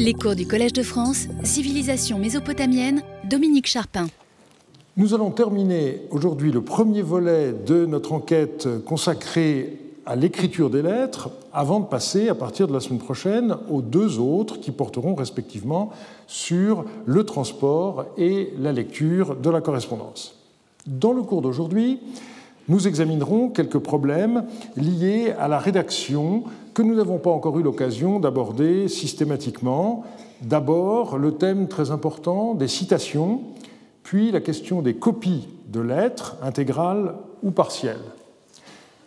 Les cours du Collège de France, Civilisation mésopotamienne, Dominique Charpin. Nous allons terminer aujourd'hui le premier volet de notre enquête consacrée à l'écriture des lettres avant de passer à partir de la semaine prochaine aux deux autres qui porteront respectivement sur le transport et la lecture de la correspondance. Dans le cours d'aujourd'hui, nous examinerons quelques problèmes liés à la rédaction que nous n'avons pas encore eu l'occasion d'aborder systématiquement. D'abord, le thème très important des citations, puis la question des copies de lettres, intégrales ou partielles.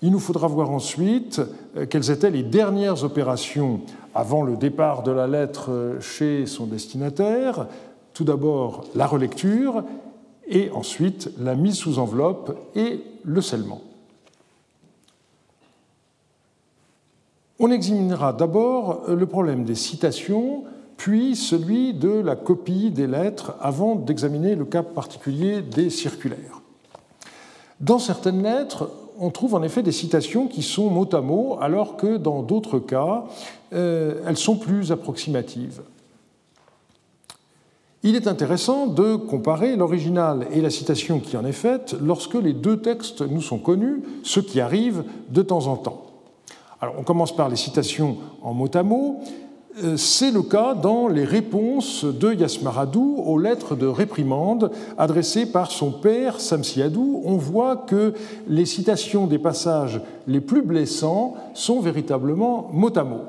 Il nous faudra voir ensuite euh, quelles étaient les dernières opérations avant le départ de la lettre chez son destinataire. Tout d'abord, la relecture et ensuite la mise sous enveloppe et le scellement. On examinera d'abord le problème des citations, puis celui de la copie des lettres, avant d'examiner le cas particulier des circulaires. Dans certaines lettres, on trouve en effet des citations qui sont mot à mot, alors que dans d'autres cas, euh, elles sont plus approximatives. Il est intéressant de comparer l'original et la citation qui en est faite lorsque les deux textes nous sont connus, ce qui arrive de temps en temps. On commence par les citations en mot à mot. Euh, c'est le cas dans les réponses de Yasmaradou aux lettres de réprimande adressées par son père Samsiadou. On voit que les citations des passages les plus blessants sont véritablement mot à mot.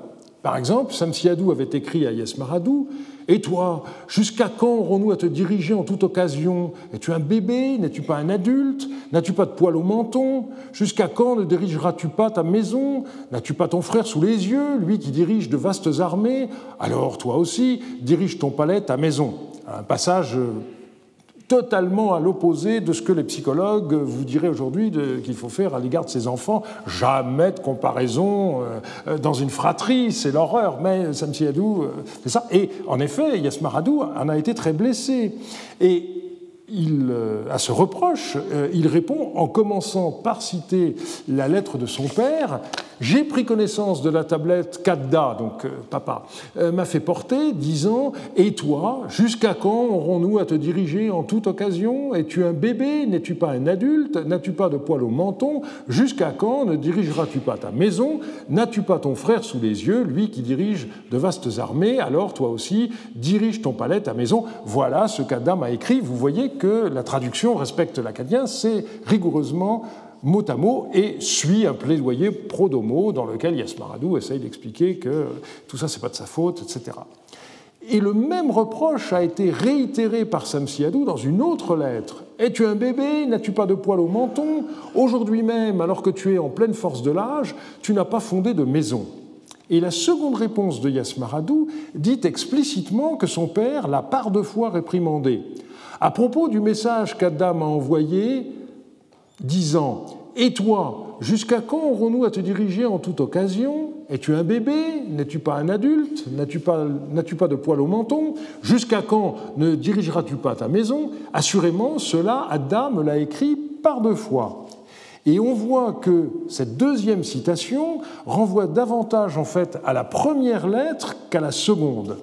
Par exemple, Samsiadou avait écrit à Yasmaradou et toi, jusqu'à quand aurons-nous à te diriger en toute occasion? Es-tu un bébé? N'es-tu pas un adulte? N'as-tu pas de poils au menton? Jusqu'à quand ne dirigeras-tu pas ta maison? N'as-tu pas ton frère sous les yeux, lui qui dirige de vastes armées? Alors toi aussi, dirige ton palais, ta maison. Un passage totalement à l'opposé de ce que les psychologues vous diraient aujourd'hui qu'il faut faire à l'égard de ses enfants. Jamais de comparaison euh, euh, dans une fratrie, c'est l'horreur. Mais Samsiadou, euh, c'est ça. Et en effet, Yasmaradou en a été très blessé. Et il, à ce reproche, il répond en commençant par citer la lettre de son père. J'ai pris connaissance de la tablette qu'Adda, donc euh, papa, euh, m'a fait porter, disant Et toi, jusqu'à quand aurons-nous à te diriger en toute occasion? Es-tu un bébé? N'es-tu pas un adulte? N'as-tu pas de poil au menton? Jusqu'à quand ne dirigeras-tu pas ta maison? N'as-tu pas ton frère sous les yeux, lui qui dirige de vastes armées? Alors toi aussi, dirige ton palais, ta maison. Voilà ce qu'Adda m'a écrit. Vous voyez que la traduction respecte l'acadien, c'est rigoureusement mot à mot et suit un plaidoyer pro-domo dans lequel Yasmaradou essaye d'expliquer que tout ça, c'est pas de sa faute, etc. Et le même reproche a été réitéré par Samsiadou dans une autre lettre. Es-tu un bébé? N'as-tu pas de poils au menton? Aujourd'hui même, alors que tu es en pleine force de l'âge, tu n'as pas fondé de maison. Et la seconde réponse de Yasmaradou dit explicitement que son père l'a par deux fois réprimandé. À propos du message qu'Adam a envoyé, disant Et toi, jusqu'à quand aurons-nous à te diriger en toute occasion? Es-tu un bébé? N'es-tu pas un adulte? N'as-tu pas, de poil au menton? Jusqu'à quand ne dirigeras-tu pas ta maison? Assurément, cela, Adam l'a écrit par deux fois. Et on voit que cette deuxième citation renvoie davantage en fait à la première lettre qu'à la seconde.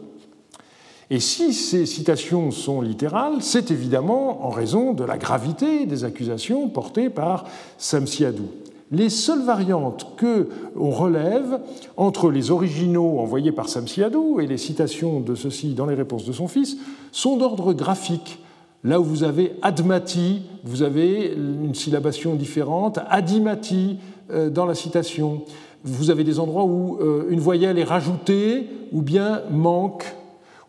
Et si ces citations sont littérales, c'est évidemment en raison de la gravité des accusations portées par Samsiadou. Les seules variantes que on relève entre les originaux envoyés par Samsiadou et les citations de ceux-ci dans les réponses de son fils sont d'ordre graphique. Là où vous avez admati, vous avez une syllabation différente, adimati euh, dans la citation. Vous avez des endroits où euh, une voyelle est rajoutée ou bien manque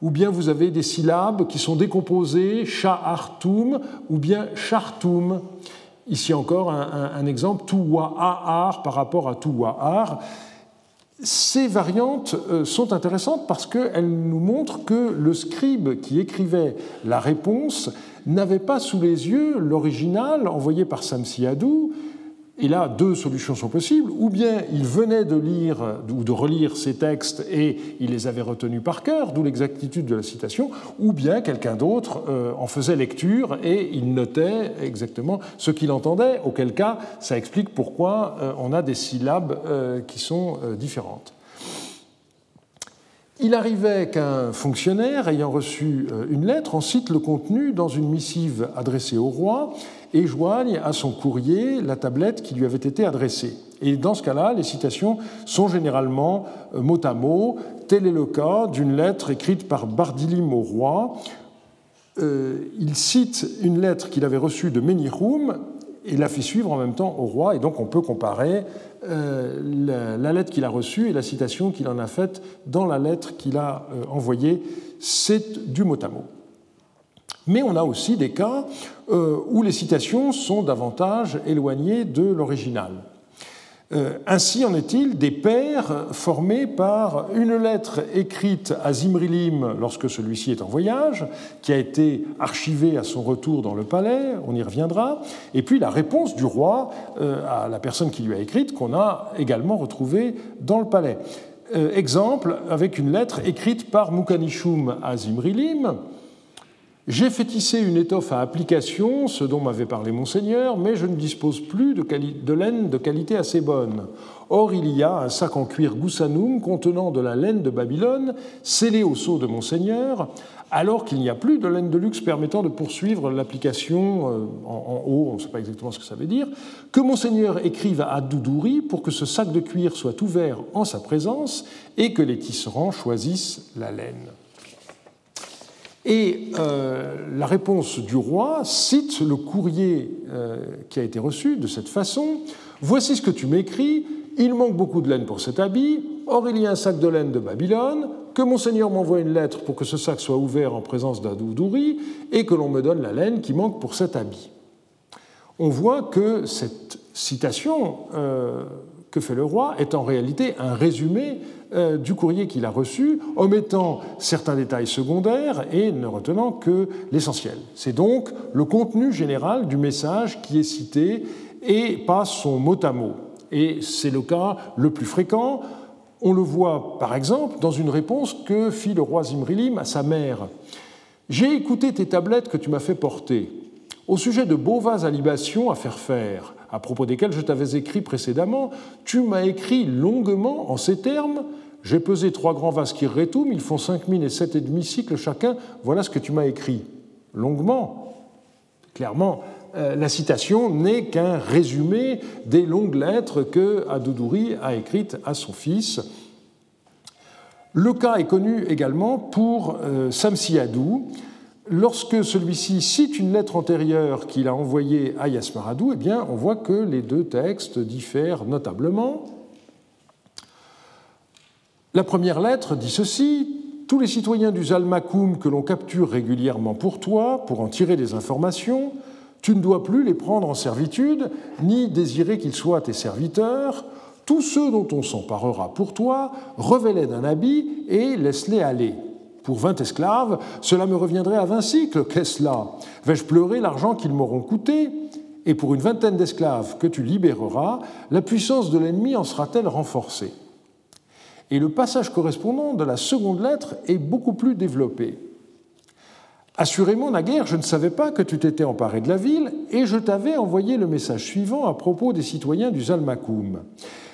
ou bien vous avez des syllabes qui sont décomposées, sha'artum, ou bien chartum. Ici encore un, exemple, tuwa'ar par rapport à tuwa'ar. Ces variantes euh, sont intéressantes parce qu'elles nous montrent que le scribe qui écrivait la réponse n'avait pas sous les yeux l'original envoyé par Samsiadou, et là, deux solutions sont possibles. Ou bien il venait de lire ou de relire ces textes et il les avait retenus par cœur, d'où l'exactitude de la citation, ou bien quelqu'un d'autre euh, en faisait lecture et il notait exactement ce qu'il entendait, auquel cas ça explique pourquoi euh, on a des syllabes euh, qui sont différentes. Il arrivait qu'un fonctionnaire ayant reçu euh, une lettre en cite le contenu dans une missive adressée au roi et joigne à son courrier la tablette qui lui avait été adressée. Et dans ce cas-là, les citations sont généralement euh, mot à mot. Tel est le cas d'une lettre écrite par Bardilim au roi. Euh, il cite une lettre qu'il avait reçue de Menirum et la fait suivre en même temps au roi, et donc on peut comparer euh, la, lettre qu'il a reçue et la citation qu'il en a faite dans la lettre qu'il a envoyée. C'est du mot à mot. Mais on a aussi des cas où les citations sont davantage éloignées de l'original. Euh, ainsi en est-il des pairs formés par une lettre écrite à Zimrilim lorsque celui-ci est en voyage, qui a été archivée à son retour dans le palais, on y reviendra, et puis la réponse du roi euh, à la personne qui lui a écrite, qu'on a également retrouvée dans le palais. Euh, exemple avec une lettre écrite par Moukanishum à Zimrilim, j'ai fait tisser une étoffe à application, ce dont m'avait parlé monseigneur, mais je ne dispose plus de, laine de qualité assez bonne. Or, il y a un sac en cuir Goussanoum contenant de la laine de Babylone, scellé au sceau de monseigneur, alors qu'il n'y a plus de laine de luxe permettant de poursuivre l'application euh, en, haut, on ne sait pas exactement ce que ça veut dire, que monseigneur écrive à Doudouri pour que ce sac de cuir soit ouvert en sa présence et que les tisserands choisissent la laine. Et euh, la réponse du roi cite le courrier euh, qui a été reçu de cette façon. Voici ce que tu m'écris. Il manque beaucoup de laine pour cet habit. Or, il y a un sac de laine de Babylone. Que monseigneur m'envoie une lettre pour que ce sac soit ouvert en présence d'Adoudouri et que l'on me donne la laine qui manque pour cet habit. On voit que cette citation euh, que fait le roi est en réalité un résumé euh, du courrier qu'il a reçu, omettant certains détails secondaires et ne retenant que l'essentiel. C'est donc le contenu général du message qui est cité et pas son mot à mot. Et c'est le cas le plus fréquent. On le voit par exemple dans une réponse que fit le roi Zimrilim à sa mère. J'ai écouté tes tablettes que tu m'as fait porter. Au sujet de beaux vases à faire faire, à propos desquels je t'avais écrit précédemment, tu m'as écrit longuement en ces termes j'ai pesé trois grands vases qui rétoum, ils font cinq mille et sept et demi cycles chacun. Voilà ce que tu m'as écrit. Longuement. Clairement, euh, la citation n'est qu'un résumé des longues lettres que Adoudouri a écrites à son fils. Le cas est connu également pour euh, Samsiadou. Lorsque celui-ci cite une lettre antérieure qu'il a envoyée à Yasmaradou, eh bien, on voit que les deux textes diffèrent notablement. La première lettre dit ceci Tous les citoyens du Zalmakoum que l'on capture régulièrement pour toi, pour en tirer des informations, tu ne dois plus les prendre en servitude, ni désirer qu'ils soient tes serviteurs. Tous ceux dont on s'emparera pour toi, revêt-les d'un habit et laisse-les aller. Pour vingt esclaves, cela me reviendrait à vingt cycles. Qu'est-ce là? Vais-je pleurer l'argent qu'ils m'auront coûté? Et pour une vingtaine d'esclaves que tu libéreras, la puissance de l'ennemi en sera-t-elle renforcée? Et le passage correspondant de la seconde lettre est beaucoup plus développé. Assurément, naguère, je ne savais pas que tu t'étais emparé de la ville et je t'avais envoyé le message suivant à propos des citoyens du Zalmakoum.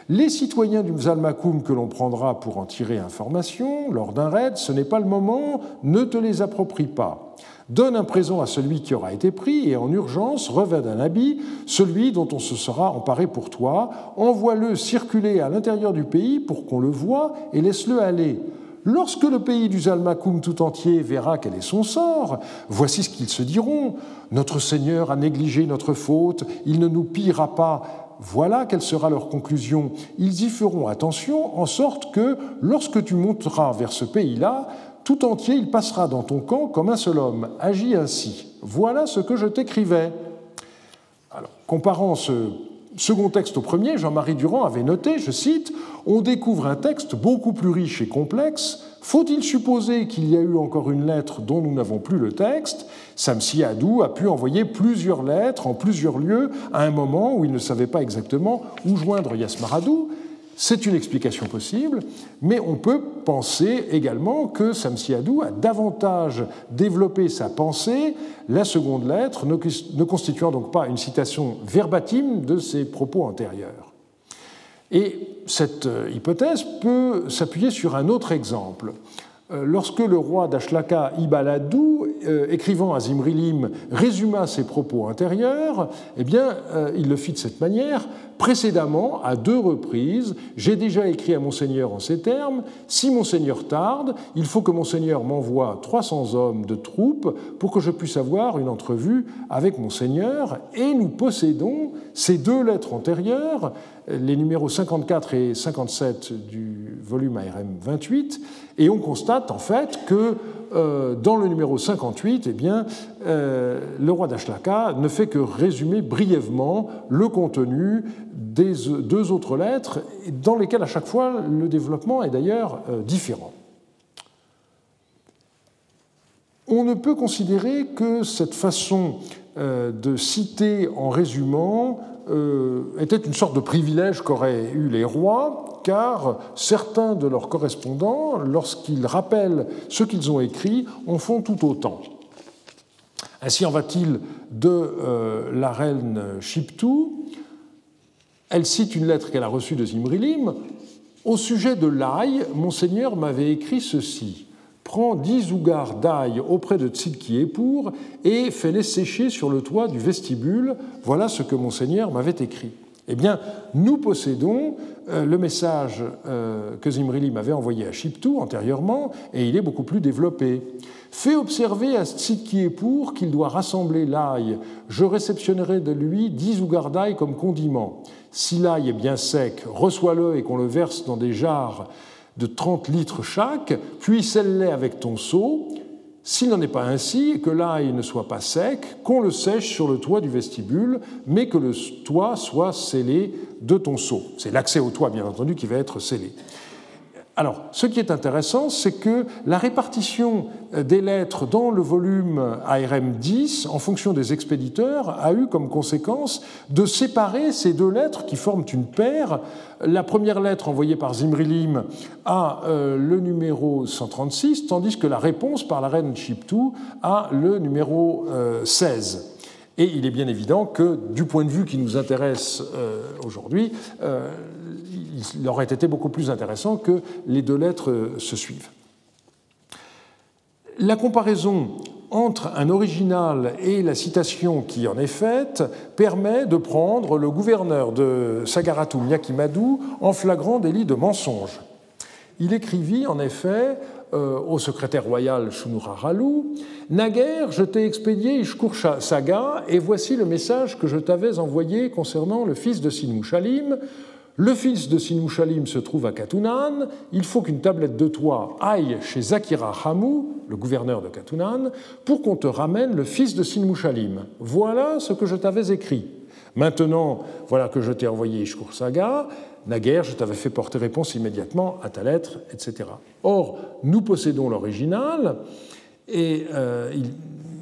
Les citoyens du Zalmakoum que l'on prendra pour en tirer information lors d'un raid, ce n'est pas le moment, ne te les approprie pas. Donne un présent à celui qui aura été pris et en urgence revêt d'un habit celui dont on se sera emparé pour toi. Envoie-le circuler à l'intérieur du pays pour qu'on le voie et laisse-le aller. Lorsque le pays du Zalmakoum tout entier verra quel est son sort, voici ce qu'ils se diront. Notre Seigneur a négligé notre faute, il ne nous pillera pas. Voilà quelle sera leur conclusion. Ils y feront attention en sorte que, lorsque tu monteras vers ce pays-là, tout entier il passera dans ton camp comme un seul homme. Agis ainsi. Voilà ce que je t'écrivais. Alors, comparant ce second texte au premier, Jean-Marie Durand avait noté, je cite, On découvre un texte beaucoup plus riche et complexe. Faut-il supposer qu'il y a eu encore une lettre dont nous n'avons plus le texte? Samsi Adou a pu envoyer plusieurs lettres en plusieurs lieux à un moment où il ne savait pas exactement où joindre Yasmaradou. C'est une explication possible, mais on peut penser également que Samsiadou a davantage développé sa pensée, la seconde lettre ne constituant donc pas une citation verbatim de ses propos antérieurs. Et cette hypothèse peut s'appuyer sur un autre exemple. Euh, lorsque le roi d'Ashlaka Ibaladou, euh, écrivant à Zimrilim, résuma ses propos antérieurs, eh bien, euh, il le fit de cette manière. Précédemment, à deux reprises, j'ai déjà écrit à Monseigneur en ces termes Si Monseigneur tarde, il faut que Monseigneur m'envoie 300 hommes de troupes pour que je puisse avoir une entrevue avec Monseigneur. Et nous possédons ces deux lettres antérieures, les numéros 54 et 57 du volume ARM 28, et on constate en fait que euh, dans le numéro 58, eh bien, euh, le roi d'Ashlaka ne fait que résumer brièvement le contenu des deux autres lettres, dans lesquelles à chaque fois le développement est d'ailleurs euh, différent. On ne peut considérer que cette façon de citer en résumant était une sorte de privilège qu'auraient eu les rois, car certains de leurs correspondants, lorsqu'ils rappellent ce qu'ils ont écrit, en font tout autant. Ainsi en va-t-il de euh, la reine Shiptu. Elle cite une lettre qu'elle a reçue de Zimrilim. Au sujet de l'ail, Monseigneur m'avait écrit ceci. Prends dix ougars d'ail auprès de Tzidki-Epour et fais-les sécher sur le toit du vestibule. Voilà ce que Monseigneur m'avait écrit. Eh bien, nous possédons euh, le message euh, que Zimrilim avait envoyé à Shiptu antérieurement, et il est beaucoup plus développé. Fais observer à Tzidkiepur qu'il doit rassembler l'ail. Je réceptionnerai de lui dix ougardailles comme condiment. Si l'ail est bien sec, reçois-le et qu'on le verse dans des jarres de 30 litres chaque, puis scelle-les avec ton seau. S'il n'en est pas ainsi et que l'ail ne soit pas sec, qu'on le sèche sur le toit du vestibule, mais que le toit soit scellé de ton seau. C'est l'accès au toit, bien entendu, qui va être scellé. Alors, ce qui est intéressant, c'est que la répartition des lettres dans le volume ARM 10, en fonction des expéditeurs, a eu comme conséquence de séparer ces deux lettres qui forment une paire. La première lettre envoyée par Zimrilim a euh, le numéro 136, tandis que la réponse par la reine Chiptou a le numéro 16. Euh, Et il est bien évident que, du point de vue qui nous intéresse euh, aujourd'hui, il aurait été beaucoup plus intéressant que les deux lettres se suivent. La comparaison entre un original et la citation qui en est faite permet de prendre le gouverneur de Sagaratu Myakimadu en flagrant délit de mensonge. Il écrivit en effet euh, au secrétaire royal Shunuraralu Naguère, je t'ai expédié Ishkur Saga, et voici le message que je t'avais envoyé concernant le fils de Sinmushalim. Le fils de Sinushalim se trouve à Katunan. Il faut qu'une tablette de toit aille chez Zakira Hamou, le gouverneur de Katunan, pour qu'on te ramène le fils de Sinushalim. Voilà ce que je t'avais écrit. Maintenant, voilà que je t'ai envoyé Ishkur Saga. Naguère, je t'avais fait porter réponse immédiatement à ta lettre, etc. Or, nous possédons l'original, et euh, il,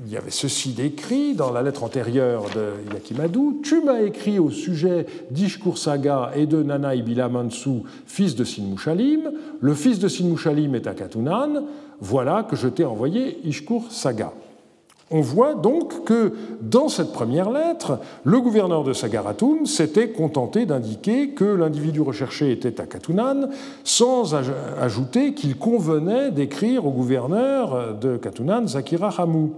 il y avait ceci d'écrit dans la lettre antérieure de Yakimadou Tu m'as écrit au sujet d'Ishkur Saga et de Nana Ibila Mansu, fils de Sinmushalim. Le fils de Sinmushalim est à Katunan. Voilà que je t'ai envoyé Ishkur Saga. On voit donc que dans cette première lettre, le gouverneur de Sagaratun s'était contenté d'indiquer que l'individu recherché était à Katunan, sans ajouter qu'il convenait d'écrire au gouverneur de Katunan, Zakira Hamou.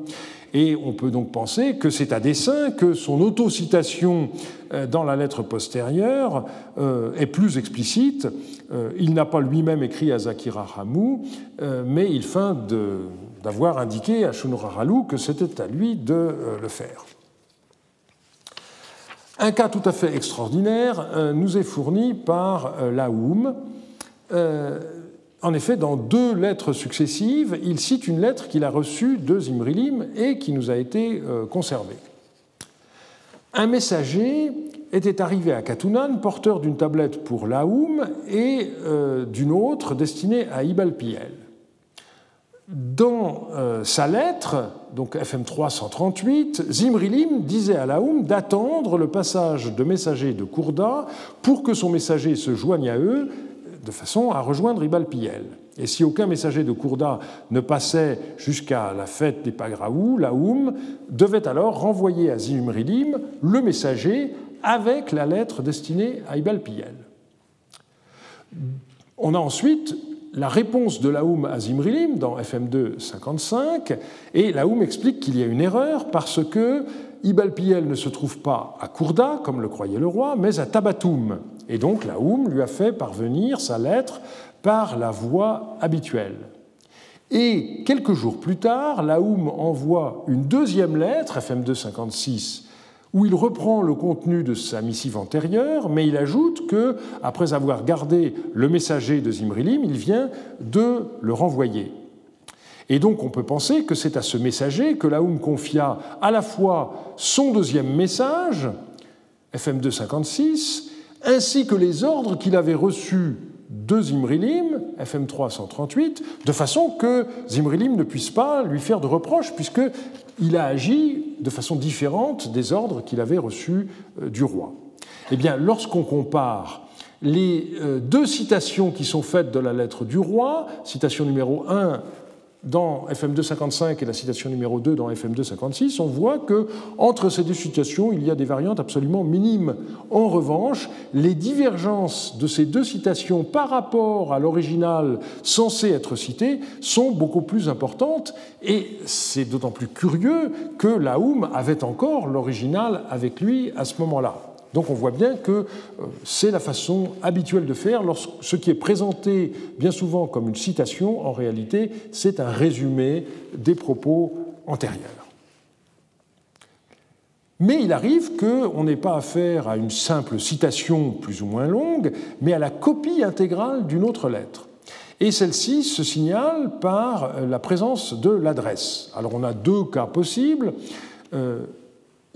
Et on peut donc penser que c'est à dessein que son autocitation euh, dans la lettre postérieure euh, est plus explicite. Euh, il n'a pas lui-même écrit à Zakira Hamou, mais il feint d'avoir indiqué à Shunuraralu que c'était à lui de le faire. Un cas tout à fait extraordinaire nous est fourni par Laoum. En effet, dans deux lettres successives, il cite une lettre qu'il a reçue de Zimrilim et qui nous a été euh, conservée. Un messager était arrivé à Katunan, porteur d'une tablette pour Laoum et euh, d'une autre destinée à Ibalpiel. Dans euh, sa lettre, donc FM 338, Zimrilim disait à Laoum d'attendre le passage de messagers de Kourda pour que son messager se joigne à eux de façon à rejoindre Ibal Piel. Et si aucun messager de Kourda ne passait jusqu'à la fête des Pagraou, la Oum devait alors renvoyer à Zimrilim le messager avec la lettre destinée à Ibal Piel. On a ensuite la réponse de Laoum à Zimrilim dans FM2 55, et Laoum explique qu'il y a une erreur parce que Ibalpiel ne se trouve pas à Kourda, comme le croyait le roi, mais à Tabatoum. Et donc Laoum lui a fait parvenir sa lettre par la voie habituelle. Et quelques jours plus tard, Laoum envoie une deuxième lettre, FM2 56, où il reprend le contenu de sa missive antérieure, mais il ajoute que, après avoir gardé le messager de Zimrilim, il vient de le renvoyer. Et donc on peut penser que c'est à ce messager que Laoum confia à la fois son deuxième message, FM 256, ainsi que les ordres qu'il avait reçus de Zimrilim, FM 338, de façon que Zimrilim ne puisse pas lui faire de reproches, puisqu'il a agi de façon différente des ordres qu'il avait reçus euh, du roi. Eh bien, lorsqu'on compare les euh, deux citations qui sont faites de la lettre du roi, citation numéro 1 dans FM 255 et la citation numéro 2 dans FM 256, on voit que entre ces deux citations, il y a des variantes absolument minimes. En revanche, les divergences de ces deux citations par rapport à l'original censé être cité sont beaucoup plus importantes et c'est d'autant plus curieux que Laoum avait encore l'original avec lui à ce moment-là. Donc on voit bien que euh, c'est la façon habituelle de faire. Lorsque ce qui est présenté bien souvent comme une citation, en réalité, c'est un résumé des propos antérieurs. Mais il arrive qu'on n'ait pas affaire à une simple citation plus ou moins longue, mais à la copie intégrale d'une autre lettre. Et celle-ci se signale par la présence de l'adresse. Alors on a deux cas possibles. Euh,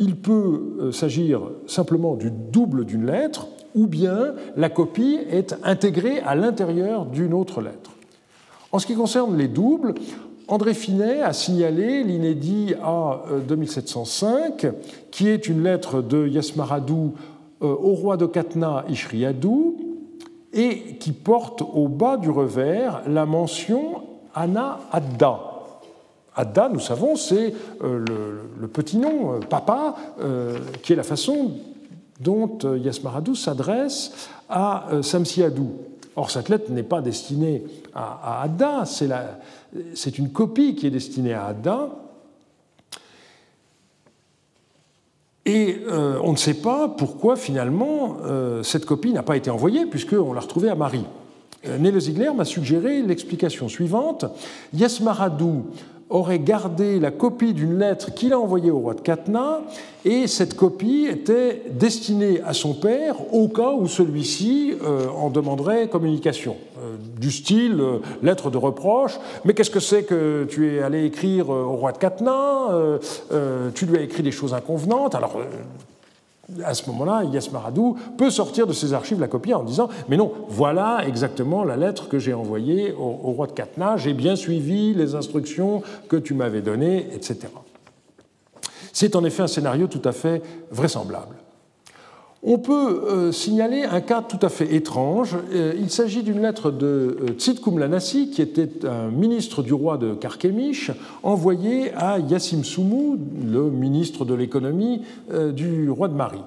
il peut euh, s'agir simplement du double d'une lettre, ou bien la copie est intégrée à l'intérieur d'une autre lettre. En ce qui concerne les doubles, André Finet a signalé l'inédit A2705, qui est une lettre de Yasmaradou euh, au roi de Katna Ishriadou, et qui porte au bas du revers la mention Anna Adda. Adda, nous savons, c'est euh, le, petit nom, euh, papa, euh, qui est la façon dont Yasmaradou s'adresse à Samsiadou. Or, cette lettre n'est pas destinée à, Adda, c'est une copie qui est destinée à Adda. Et on ne sait pas pourquoi finalement cette copie n'a pas été envoyée, puisqu'on l'a retrouvée à Marie. Nele Ziegler m'a suggéré l'explication suivante. Yasmaradou aurait gardé la copie d'une lettre qu'il a envoyée au roi de Katna, et cette copie était destinée à son père au cas où celui-ci euh, en demanderait communication, euh, du style euh, lettre de reproche, mais qu'est-ce que c'est que tu es allé écrire au roi de Katna, tu lui as écrit des choses inconvenantes, alors à ce moment-là, Maradou peut sortir de ses archives la copie en disant Mais non, voilà exactement la lettre que j'ai envoyée au, roi de Katna, j'ai bien suivi les instructions que tu m'avais données, etc. C'est en effet un scénario tout à fait vraisemblable. On peut euh, signaler un cas tout à fait étrange. Euh, il s'agit d'une lettre de euh, Tzidkoum Lanassi, qui était un ministre du roi de Karkemish, envoyée à Yassim Soumou, le ministre de l'économie du roi de Mari.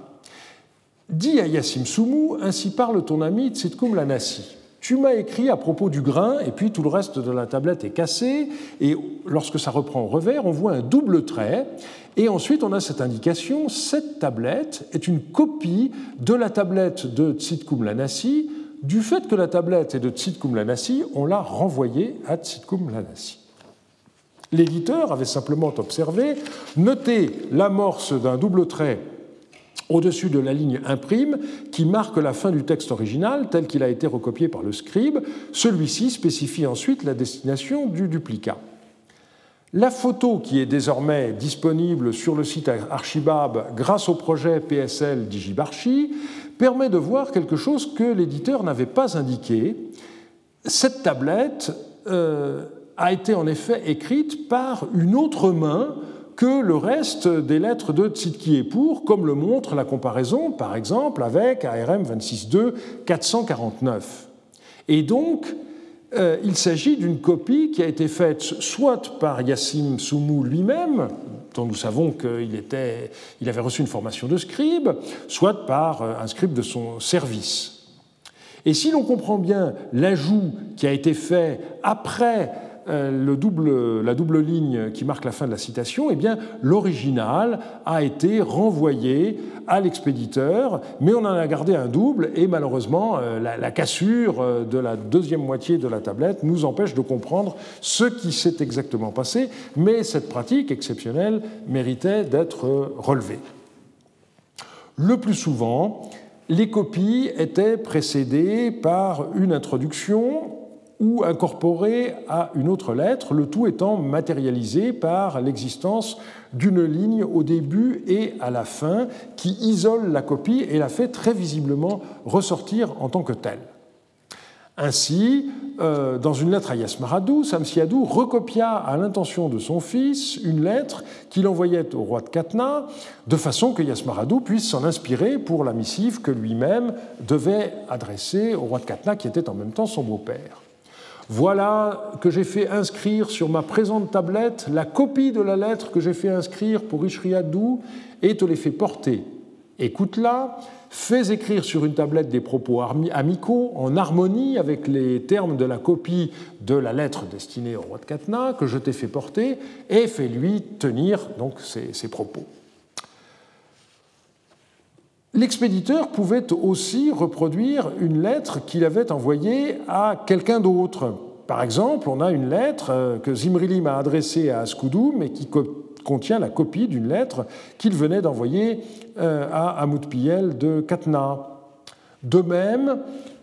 Dit à Yassim Soumou, ainsi parle ton ami Tzidkoum Lanassi. Tu m'as écrit à propos du grain, et puis tout le reste de la tablette est cassé, et lorsque ça reprend au revers, on voit un double trait, et ensuite on a cette indication, cette tablette est une copie de la tablette de Tzidkoum Lanassi, du fait que la tablette est de Tzidkoum Lanassi, on l'a renvoyée à Tzidkoum Lanassi. L'éditeur avait simplement observé, noté l'amorce d'un double trait au-dessus de la ligne imprime qui marque la fin du texte original tel qu'il a été recopié par le scribe. Celui-ci spécifie ensuite la destination du duplicat. La photo qui est désormais disponible sur le site Archibab grâce au projet PSL Digibarchi permet de voir quelque chose que l'éditeur n'avait pas indiqué. Cette tablette euh, a été en effet écrite par une autre main que le reste des lettres de Tzidki et pour, comme le montre la comparaison, par exemple, avec ARM 26.2 449. Et donc, euh, il s'agit d'une copie qui a été faite soit par Yassim Soumou lui-même, dont nous savons qu'il il avait reçu une formation de scribe, soit par euh, un scribe de son service. Et si l'on comprend bien l'ajout qui a été fait après double, la double ligne qui marque la fin de la citation, eh bien, l'original a été renvoyé à l'expéditeur, mais on en a gardé un double, et malheureusement, euh, la, cassure euh, de la deuxième moitié de la tablette nous empêche de comprendre ce qui s'est exactement passé, mais cette pratique exceptionnelle méritait d'être relevée. Le plus souvent, les copies étaient précédées par une introduction ou incorporé à une autre lettre, le tout étant matérialisé par l'existence d'une ligne au début et à la fin qui isole la copie et la fait très visiblement ressortir en tant que telle. Ainsi, euh, dans une lettre à Yasmaradou, Samsiadou recopia à l'intention de son fils une lettre qu'il envoyait au roi de Katna, de façon que Yasmaradou puisse s'en inspirer pour la missive que lui-même devait adresser au roi de Katna, qui était en même temps son beau-père. Voilà que j'ai fait inscrire sur ma présente tablette la copie de la lettre que j'ai fait inscrire pour Ishriadou et te l'ai fait porter. Écoute-la, fais écrire sur une tablette des propos amicaux en harmonie avec les termes de la copie de la lettre destinée au roi de Katna que je t'ai fait porter et fais-lui tenir donc ces propos. L'expéditeur pouvait aussi reproduire une lettre qu'il avait envoyée à quelqu'un d'autre. Par exemple, on a une lettre euh, que Zimrilim a adressée à Askoudoum et qui contient la copie d'une lettre qu'il venait d'envoyer euh, à Amoudpiel de Katna. De même,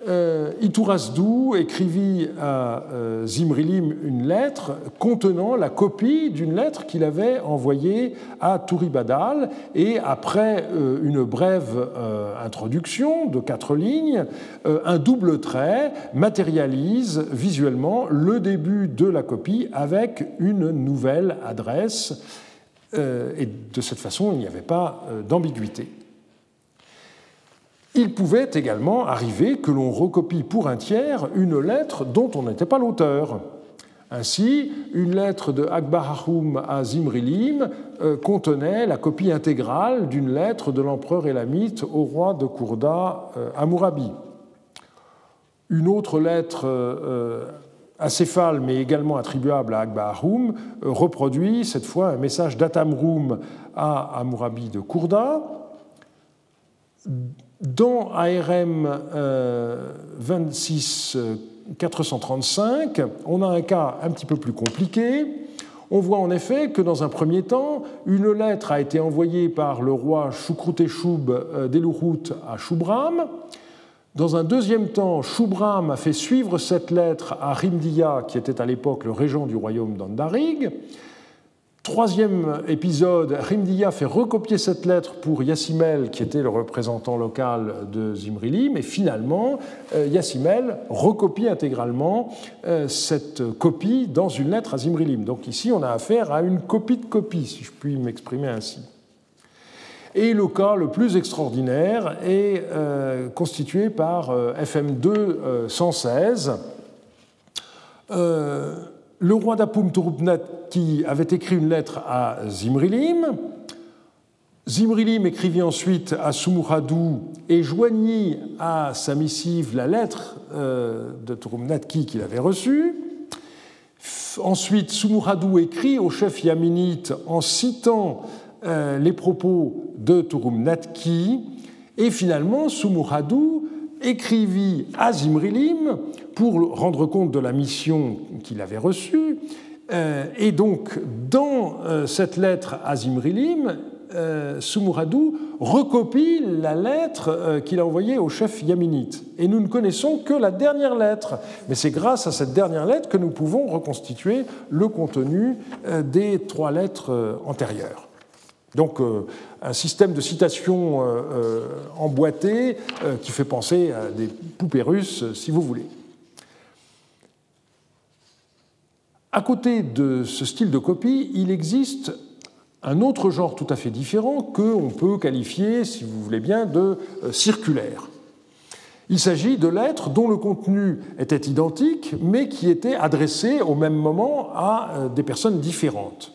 euh, Iturasdou écrivit à euh, Zimrilim une lettre contenant la copie d'une lettre qu'il avait envoyée à Touribadal et après euh, une brève introduction de quatre lignes, un double trait matérialise visuellement le début de la copie avec une nouvelle adresse et de cette façon il n'y avait pas d'ambiguïté. Il pouvait également arriver que l'on recopie pour un tiers une lettre dont on n'était pas l'auteur. Ainsi, une lettre de Akbar à Zimrilim euh, contenait la copie intégrale d'une lettre de l'empereur élamite au roi de Kourda, euh, Amourabi. Une autre lettre euh, acéphale, mais également attribuable à Akbar reproduit cette fois un message d'Atamroum à Amourabi de Kourda dans ARM 26435, on a un cas un petit peu plus compliqué. On voit en effet que dans un premier temps, une lettre a été envoyée par le roi Shukruteshub euh, d'Eluhut à Shubram. Dans un deuxième temps, Shubram a fait suivre cette lettre à Rimdiya, qui était à l'époque le régent du royaume d'Andarig. Troisième épisode, Rimdiya fait recopier cette lettre pour Yassimel, qui était le représentant local de Zimrili, mais finalement, euh, Yassimel recopie intégralement euh, cette copie dans une lettre à Zimrilim. Donc ici, on a affaire à une copie de copie, si je puis m'exprimer ainsi. Et le cas le plus extraordinaire est euh, constitué par FM2 116 le roi d'Apum qui avait écrit une lettre à Zimrilim. Zimrilim écrivit ensuite à Sumuradou et joignit à sa missive la lettre euh, de Turumnatki qu'il avait reçue. Ensuite, Sumuradou écrit au chef yaminite en citant euh, les propos de Turumnatki. Et finalement, Sumuradou écrivit à Zimrilim pour rendre compte de la mission qu'il avait reçue. Euh, et donc, dans euh, cette lettre à Zimrilim, euh, Sumuradou recopie la lettre qu'il a envoyée au chef yaminite. Et nous ne connaissons que la dernière lettre. Mais c'est grâce à cette dernière lettre que nous pouvons reconstituer le contenu des trois lettres antérieures. Donc un système de citation emboîté qui fait penser à des poupées russes, si vous voulez. À côté de ce style de copie, il existe un autre genre tout à fait différent que on peut qualifier, si vous voulez bien, de euh, circulaire. Il s'agit de lettres dont le contenu était identique, mais qui étaient adressées au même moment à euh, des personnes différentes.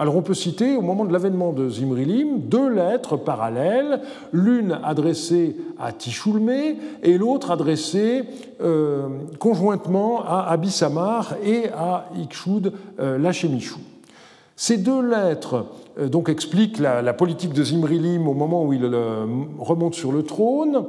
Alors on peut citer au moment de l'avènement de Zimrilim deux lettres parallèles, l'une adressée à Tichoulmé et l'autre adressée euh, conjointement à Abissamar et à Ikshud euh. Ces deux lettres euh, donc expliquent la, politique de Zimrilim au moment où il euh, remonte sur le trône,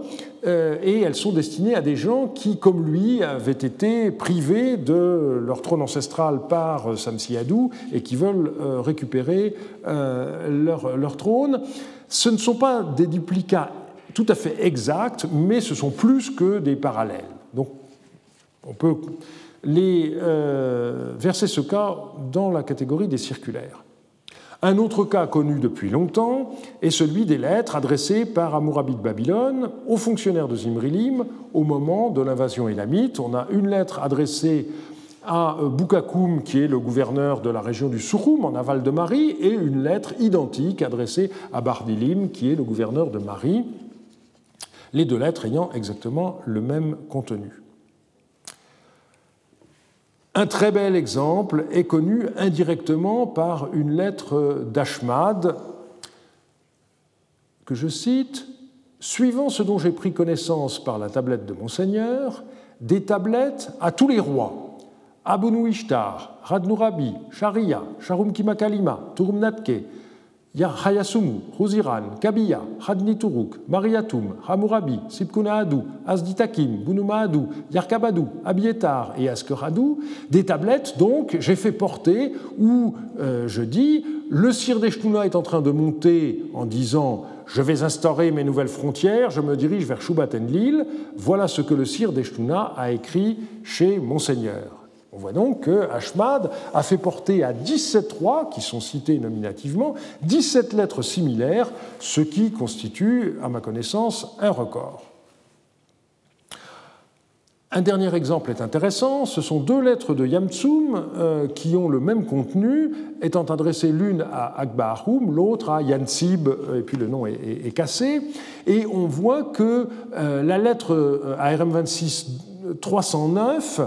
euh, et elles sont destinées à des gens qui, comme lui, avaient été privés de leur trône ancestral par Samsiadou et qui veulent récupérer leur, leur trône. Ce ne sont pas des duplicats tout à fait exacts, mais ce sont plus que des parallèles. Donc on peut euh, verser ce cas dans la catégorie des circulaires. Un autre cas connu depuis longtemps est celui des lettres adressées par Amourabi de Babylone aux fonctionnaires de Zimrilim au moment de l'invasion élamite. On a une lettre adressée à euh, Boukakoum, qui est le gouverneur de la région du Souroum, en aval de Marie, et une lettre identique adressée à Bardilim, qui est le gouverneur de Marie, les deux lettres ayant exactement le même contenu. Un très bel exemple est connu indirectement par une lettre d'Ashmad que je cite. Suivant ce dont j'ai pris connaissance par la tablette de Monseigneur, des tablettes à tous les rois. Abunu Ishtar, Radnurabi, Sharia, Sharum Kimakalima, Turumnatke, Hayasumu, Huziran, Kabiya, Hadnituruk, Mariatum, Hamurabi, Sipkunaadu, Asditakim, Bunumaadu, Yarkabadu, Abietar et Askeradu, des tablettes donc j'ai fait porter où euh, je dis le sire d'Eshtuna est en train de monter en disant je vais instaurer mes nouvelles frontières, je me dirige vers Shubat Enlil. Voilà ce que le sire d'Eshtuna a écrit chez Monseigneur. On voit donc que Ashmad a fait porter à 17 rois, qui sont cités nominativement, 17 lettres similaires, ce qui constitue, à ma connaissance, un record. Un dernier exemple est intéressant, ce sont deux lettres de Yamtsum euh, qui ont le même contenu, étant adressées l'une à Akbarum, l'autre à Yansib, euh, et puis le nom est, cassé. Et on voit que euh, la lettre ARM 26 309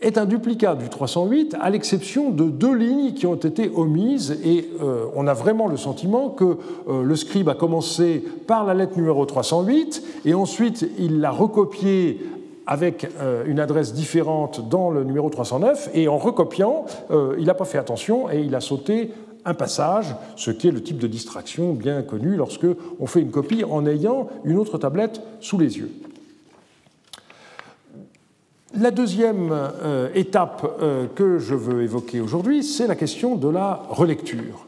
est un duplicat du 308, à l'exception de deux lignes qui ont été omises, et euh, on a vraiment le sentiment que euh, le scribe a commencé par la lettre numéro 308, et ensuite il l'a recopiée avec euh, une adresse différente dans le numéro 309, et en recopiant, il n'a pas fait attention et il a sauté un passage, ce qui est le type de distraction bien connu lorsque on fait une copie en ayant une autre tablette sous les yeux. La deuxième euh, étape euh, que je veux évoquer aujourd'hui, c'est la question de la relecture.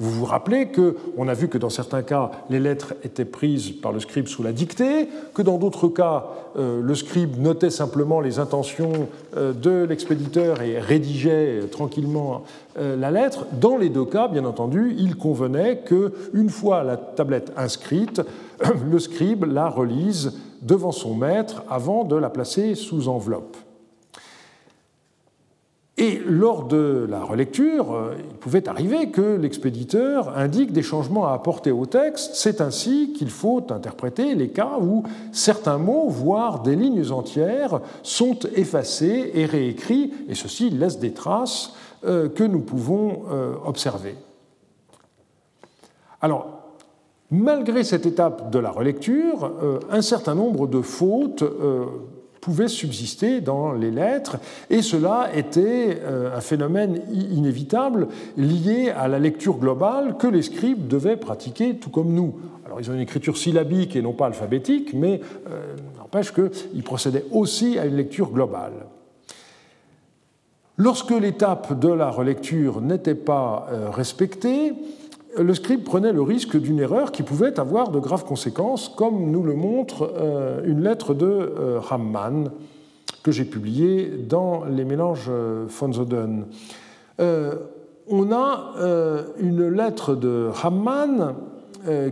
Vous vous rappelez qu'on a vu que dans certains cas, les lettres étaient prises par le scribe sous la dictée, que dans d'autres cas, euh, le scribe notait simplement les intentions de l'expéditeur et rédigeait tranquillement la lettre. Dans les deux cas, bien entendu, il convenait qu'une fois la tablette inscrite, le scribe la relise devant son maître avant de la placer sous enveloppe. Et lors de la relecture, euh, il pouvait arriver que l'expéditeur indique des changements à apporter au texte. C'est ainsi qu'il faut interpréter les cas où certains mots, voire des lignes entières, sont effacés et réécrits, et ceci laisse des traces euh, que nous pouvons euh, observer. Alors, Malgré cette étape de la relecture, euh, un certain nombre de fautes euh, pouvaient subsister dans les lettres, et cela était euh, un phénomène inévitable lié à la lecture globale que les scribes devaient pratiquer tout comme nous. Alors ils ont une écriture syllabique et non pas alphabétique, mais n'empêche qu'ils procédaient aussi à une lecture globale. Lorsque l'étape de la relecture n'était pas respectée, le scribe prenait le risque d'une erreur qui pouvait avoir de graves conséquences, comme nous le montre euh, une lettre de euh, Hamman que j'ai publiée dans les mélanges euh, von Zoden. On a une lettre de Hamman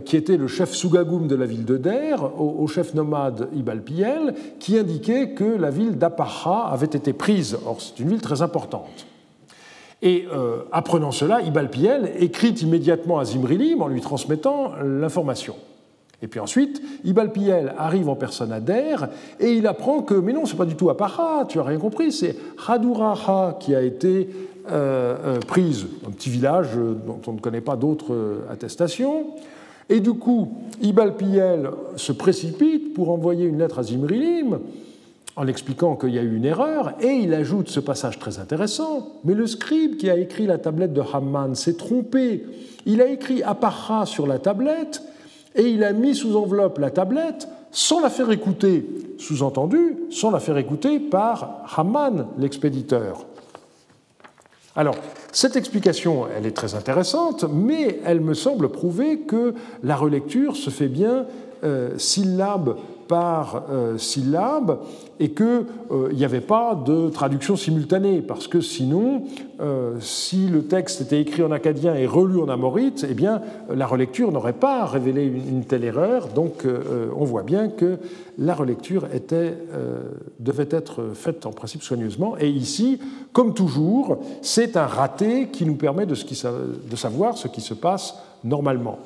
qui était le chef Sougagoum de la ville de Der, au, chef nomade Ibalpiel, qui indiquait que la ville d'Apacha avait été prise. Or, c'est une ville très importante. Et euh, apprenant cela, Ibalpiel écrit immédiatement à Zimrilim en lui transmettant l'information. Et puis ensuite, Ibalpiel arrive en personne à Der et il apprend que, mais non, c'est pas du tout Apara, tu as rien compris, c'est Haduraha qui a été euh, euh, prise, un petit village dont on ne connaît pas d'autres attestations. Et du coup, Ibal Piel se précipite pour envoyer une lettre à Zimrilim en expliquant qu'il y a eu une erreur, et il ajoute ce passage très intéressant, mais le scribe qui a écrit la tablette de Hamman s'est trompé. Il a écrit Aparra sur la tablette, et il a mis sous enveloppe la tablette sans la faire écouter, sous-entendu, sans la faire écouter par Hamman, l'expéditeur. Alors, cette explication, elle est très intéressante, mais elle me semble prouver que la relecture se fait bien euh, syllabe par euh, syllabe et qu'il euh, n'y avait pas de traduction simultanée, parce que sinon, euh, si le texte était écrit en acadien et relu en amorite, eh bien, la relecture n'aurait pas révélé une, telle erreur. Donc, on voit bien que la relecture devait être faite en principe soigneusement. Et ici, comme toujours, c'est un raté qui nous permet de savoir ce qui se passe normalement.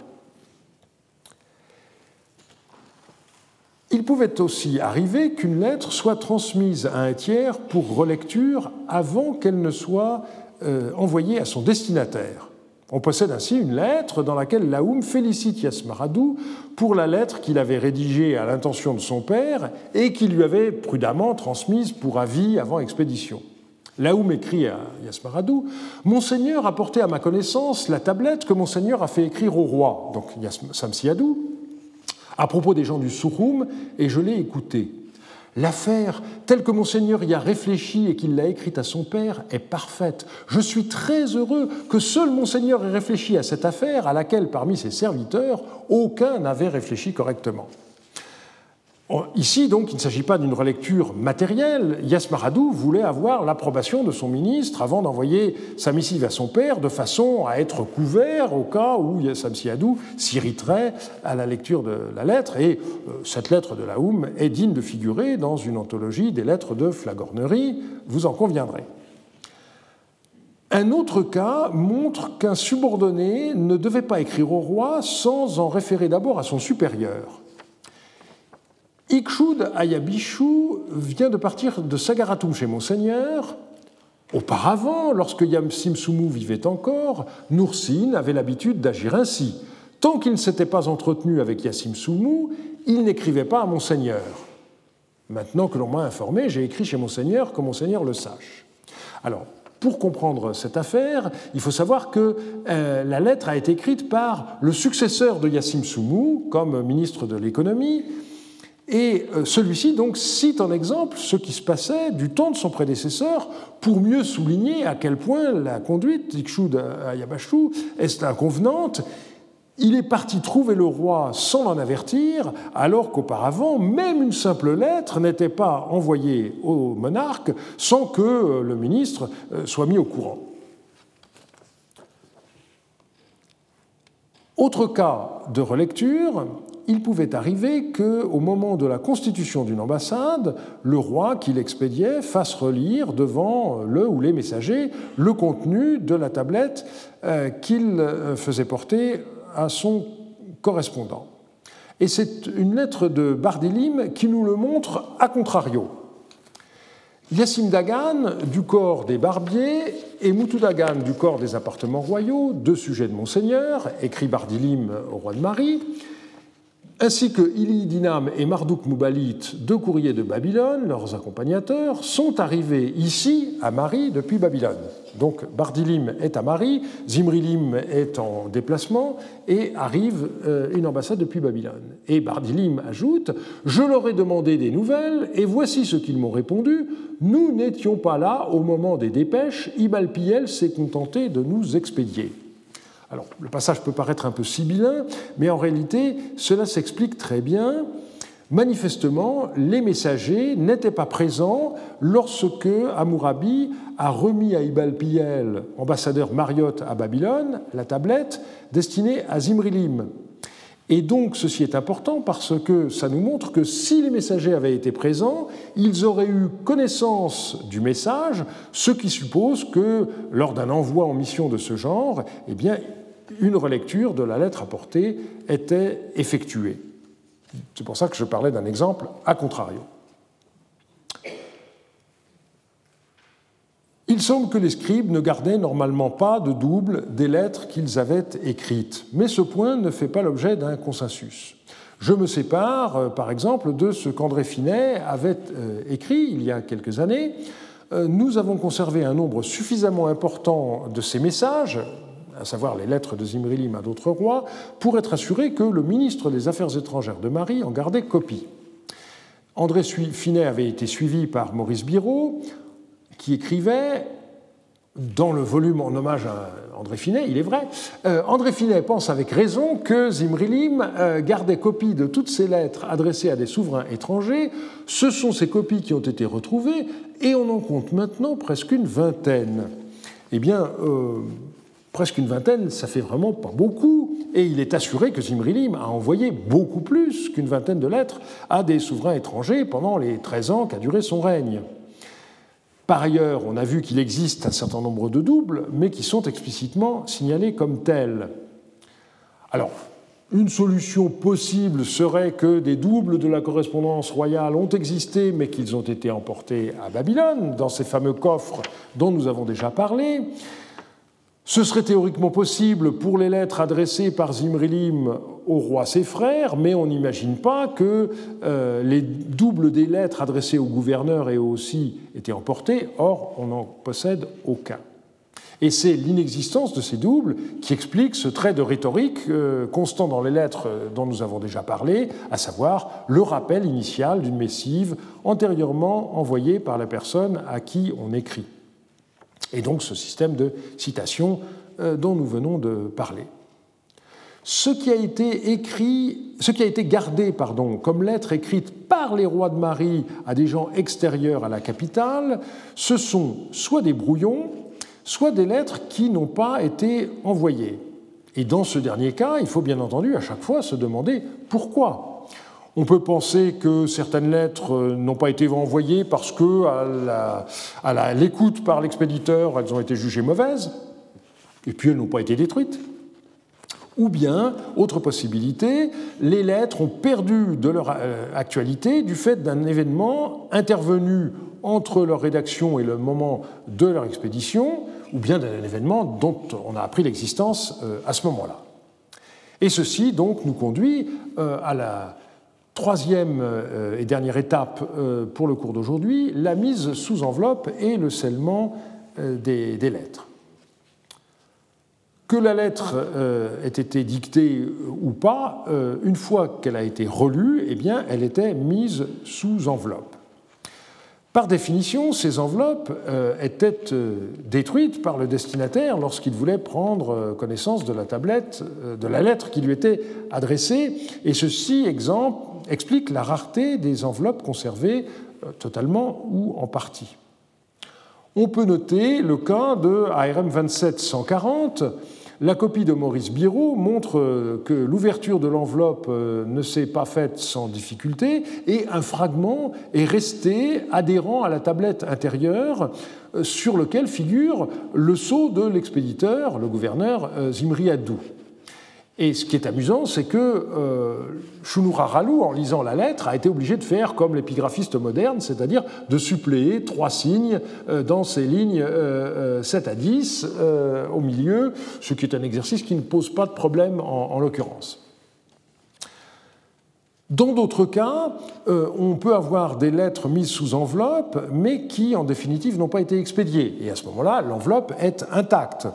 Il pouvait aussi arriver qu'une lettre soit transmise à un tiers pour relecture avant qu'elle ne soit euh, envoyée à son destinataire. On possède ainsi une lettre dans laquelle Laoum félicite Yasmaradou pour la lettre qu'il avait rédigée à l'intention de son père et qu'il lui avait prudemment transmise pour avis avant expédition. Laoum écrit à Yasmaradou Monseigneur a porté à ma connaissance la tablette que Monseigneur a fait écrire au roi, donc Samsiadou, à propos des gens du Souroum et je l'ai écouté. L'affaire, telle que monseigneur y a réfléchi et qu'il l'a écrite à son père, est parfaite. Je suis très heureux que seul monseigneur ait réfléchi à cette affaire à laquelle, parmi ses serviteurs, aucun n'avait réfléchi correctement. Ici, donc, il ne s'agit pas d'une relecture matérielle. Yasmaradou voulait avoir l'approbation de son ministre avant d'envoyer sa missive à son père, de façon à être couvert au cas où Samsiadou s'irriterait à la lecture de la lettre. Et euh, cette lettre de Laoum est digne de figurer dans une anthologie des lettres de flagornerie, vous en conviendrez. Un autre cas montre qu'un subordonné ne devait pas écrire au roi sans en référer d'abord à son supérieur. Ikshud Ayabishu vient de partir de Sagaratum chez Monseigneur. Auparavant, lorsque Yamsim Sumu vivait encore, Nursin avait l'habitude d'agir ainsi. Tant qu'il ne s'était pas entretenu avec Yassim Sumu, il n'écrivait pas à Monseigneur. Maintenant que l'on m'a informé, j'ai écrit chez Monseigneur que Monseigneur le sache. Alors, pour comprendre cette affaire, il faut savoir que euh, la lettre a été écrite par le successeur de Yassim Soumou comme ministre de l'économie, et euh, celui-ci donc cite en exemple ce qui se passait du temps de son prédécesseur pour mieux souligner à quel point la conduite d'Ikshud Ayabashu est inconvenante. Il est parti trouver le roi sans l'en avertir, alors qu'auparavant, même une simple lettre n'était pas envoyée au monarque sans que euh, le ministre euh, soit mis au courant. Autre cas de relecture, il pouvait arriver qu'au moment de la constitution d'une ambassade, le roi qui l'expédiait fasse relire devant le ou les messagers le contenu de la tablette euh, qu'il euh, faisait porter à son correspondant. Et c'est une lettre de Bardelim qui nous le montre à contrario. Yassim Dagan du corps des barbiers et Moutou Dagan du corps des appartements royaux, deux sujets de Monseigneur, écrit Bardilim au roi de Marie, ainsi que Ili Dinam et Marduk Moubalit, deux courriers de Babylone, leurs accompagnateurs, sont arrivés ici à Marie depuis Babylone. Donc Bardilim est à Marie, Zimrilim est en déplacement et arrive euh, une ambassade depuis Babylone. Et Bardilim ajoute Je leur ai demandé des nouvelles et voici ce qu'ils m'ont répondu Nous n'étions pas là au moment des dépêches, Ibalpiel s'est contenté de nous expédier. Alors, le passage peut paraître un peu sibyllin, mais en réalité, cela s'explique très bien. Manifestement, les messagers n'étaient pas présents lorsque Hammurabi a remis à Ibal Piel, ambassadeur Mariotte à Babylone, la tablette destinée à Zimrilim. Et donc, ceci est important parce que ça nous montre que si les messagers avaient été présents, ils auraient eu connaissance du message, ce qui suppose que lors d'un envoi en mission de ce genre, eh bien, une relecture de la lettre apportée était effectuée. C'est pour ça que je parlais d'un exemple à contrario. Il semble que les scribes ne gardaient normalement pas de double des lettres qu'ils avaient écrites, mais ce point ne fait pas l'objet d'un consensus. Je me sépare, euh, par exemple, de ce qu'André Finet avait euh, écrit il y a quelques années. Euh, nous avons conservé un nombre suffisamment important de ces messages, à savoir les lettres de Zimrilim à d'autres rois, pour être assuré que le ministre des Affaires étrangères de Marie en gardait copie. André Finet avait été suivi par Maurice Biraud, qui écrivait dans le volume en hommage à André Finet, il est vrai, euh, André Finet pense avec raison que Zimrilim euh, gardait copie de toutes ces lettres adressées à des souverains étrangers. Ce sont ces copies qui ont été retrouvées et on en compte maintenant presque une vingtaine. Eh bien, euh, presque une vingtaine, ça fait vraiment pas beaucoup. Et il est assuré que Zimrilim a envoyé beaucoup plus qu'une vingtaine de lettres à des souverains étrangers pendant les 13 ans qu'a duré son règne. Par ailleurs, on a vu qu'il existe un certain nombre de doubles, mais qui sont explicitement signalés comme tels. Alors, une solution possible serait que des doubles de la correspondance royale ont existé, mais qu'ils ont été emportés à Babylone, dans ces fameux coffres dont nous avons déjà parlé. Ce serait théoriquement possible pour les lettres adressées par Zimrilim au roi ses frères, mais on n'imagine pas que euh, les doubles des lettres adressées au gouverneur aient aussi été emportés, or on n'en possède aucun. Et c'est l'inexistence de ces doubles qui explique ce trait de rhétorique euh, constant dans les lettres dont nous avons déjà parlé, à savoir le rappel initial d'une missive antérieurement envoyée par la personne à qui on écrit et donc ce système de citation euh, dont nous venons de parler. Ce qui a été écrit, ce qui a été gardé comme lettre écrite par les rois de Marie à des gens extérieurs à la capitale, ce sont soit des brouillons, soit des lettres qui n'ont pas été envoyées. Et dans ce dernier cas, il faut bien entendu à chaque fois se demander pourquoi. On peut penser que certaines lettres euh, n'ont pas été envoyées parce que, à l'écoute par l'expéditeur, elles ont été jugées mauvaises, et puis elles n'ont pas été détruites. Ou bien, autre possibilité, les lettres ont perdu de leur euh, actualité du fait d'un événement intervenu entre leur rédaction et le moment de leur expédition, ou bien d'un événement dont on a appris l'existence euh, à ce moment-là. Et ceci donc nous conduit à la Troisième euh, et dernière étape euh, pour le cours d'aujourd'hui, la mise sous enveloppe et le scellement euh, des, lettres. Que la lettre ait été dictée ou pas, une fois qu'elle a été relue, eh elle était mise sous enveloppe. Par définition, ces enveloppes étaient détruites par le destinataire lorsqu'il voulait prendre connaissance de la tablette, de la lettre qui lui était adressée, et ceci explique la rareté des enveloppes conservées euh, totalement ou en partie. On peut noter le cas de ARM 27140. La copie de Maurice Biraud montre euh, que l'ouverture de l'enveloppe euh, ne s'est pas faite sans difficulté et un fragment est resté adhérent à la tablette intérieure sur lequel figure le sceau de l'expéditeur, le gouverneur Zimri Adou. Et ce qui est amusant, c'est que euh, Shunura Ralu, en lisant la lettre, a été obligé de faire comme l'épigraphiste moderne, c'est-à-dire de suppléer trois signes euh, dans ces lignes 7 euh, à 10 au milieu, ce qui est un exercice qui ne pose pas de problème en, l'occurrence. Dans d'autres cas, on peut avoir des lettres mises sous enveloppe, mais qui, en définitive, n'ont pas été expédiées. Et à ce moment-là, l'enveloppe est intacte.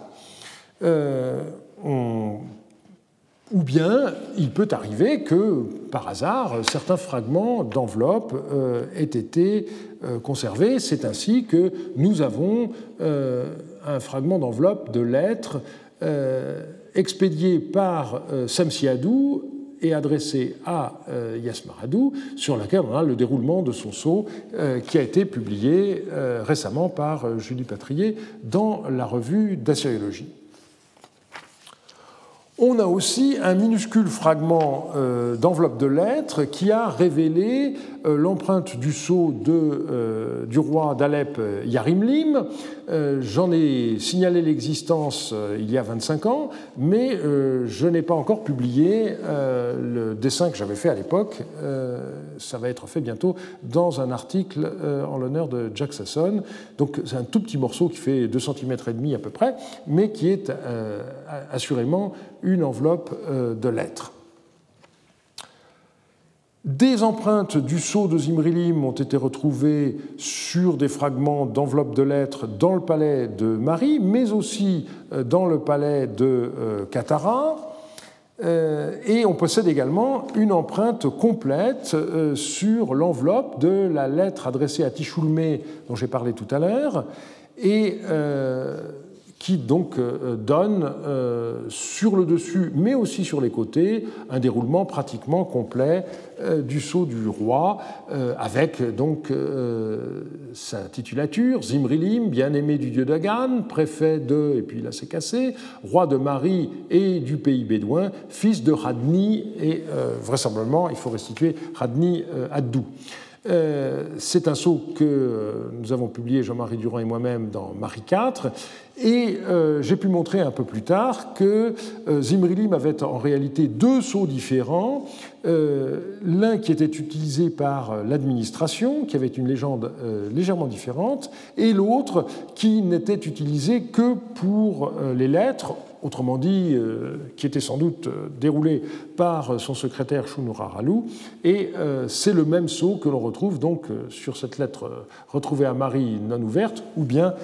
Ou bien il peut arriver que, par hasard, certains fragments d'enveloppe euh, aient été euh, conservés. C'est ainsi que nous avons euh, un fragment d'enveloppe de lettres expédié par Samsiadou et adressé à Yasmaradou, sur laquelle on a le déroulement de son sceau qui a été publié récemment par Julie Patrier dans la revue d'Assyriologie. On a aussi un minuscule fragment euh, d'enveloppe de lettres qui a révélé l'empreinte du sceau de, euh, du roi d'Alep Yarimlim. J'en ai signalé l'existence il y a 25 ans, mais je n'ai pas encore publié le dessin que j'avais fait à l'époque. Ça va être fait bientôt dans un article en l'honneur de Jack Sasson. Donc c'est un tout petit morceau qui fait 2 cm et demi à peu près, mais qui est assurément une enveloppe euh, de lettres. Des empreintes du sceau de Zimrilim ont été retrouvées sur des fragments d'enveloppes de lettres dans le palais de Marie, mais aussi euh, dans le palais de Katara. Euh, et on possède également une empreinte complète sur l'enveloppe de la lettre adressée à Tichoulmé dont j'ai parlé tout à l'heure. Et qui donc euh, donne euh, sur le dessus, mais aussi sur les côtés, un déroulement pratiquement complet euh, du sceau du roi, avec donc sa titulature, Zimrilim, bien-aimé du dieu Dagan, préfet de, et puis là c'est cassé, roi de Marie et du pays bédouin, fils de Radni, et vraisemblablement il faut restituer Radni Addou. C'est un sceau que nous avons publié, Jean-Marie Durand et moi-même, dans Marie IV, et euh, j'ai pu montrer un peu plus tard que euh, Zimrilim avait en réalité deux sceaux différents. Euh, l'un qui était utilisé par l'administration, qui avait une légende légèrement différente, et l'autre qui n'était utilisé que pour les lettres autrement dit, euh, qui était sans doute euh, déroulé par son secrétaire Shunura Ralou. Et euh, c'est le même sceau que l'on retrouve donc sur cette lettre retrouvée à Marie non ouverte, ou bien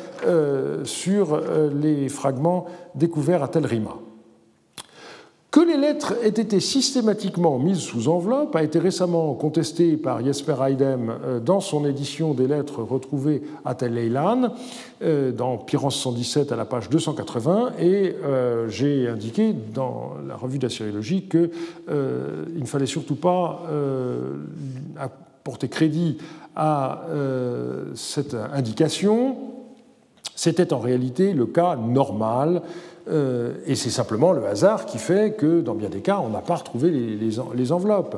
sur les fragments découverts à Tel Rima. Que les lettres aient été systématiquement mises sous enveloppe a été récemment contesté par Jesper Heidem euh, dans son édition des lettres retrouvées à Tel Eilan, euh, dans Pyrrhus 117 à la page 280, et euh, j'ai indiqué dans la revue d'Assyriologie qu'il ne fallait surtout pas apporter crédit à cette indication. C'était en réalité le cas normal euh, et c'est simplement le hasard qui fait que, dans bien des cas, on n'a pas retrouvé les, enveloppes.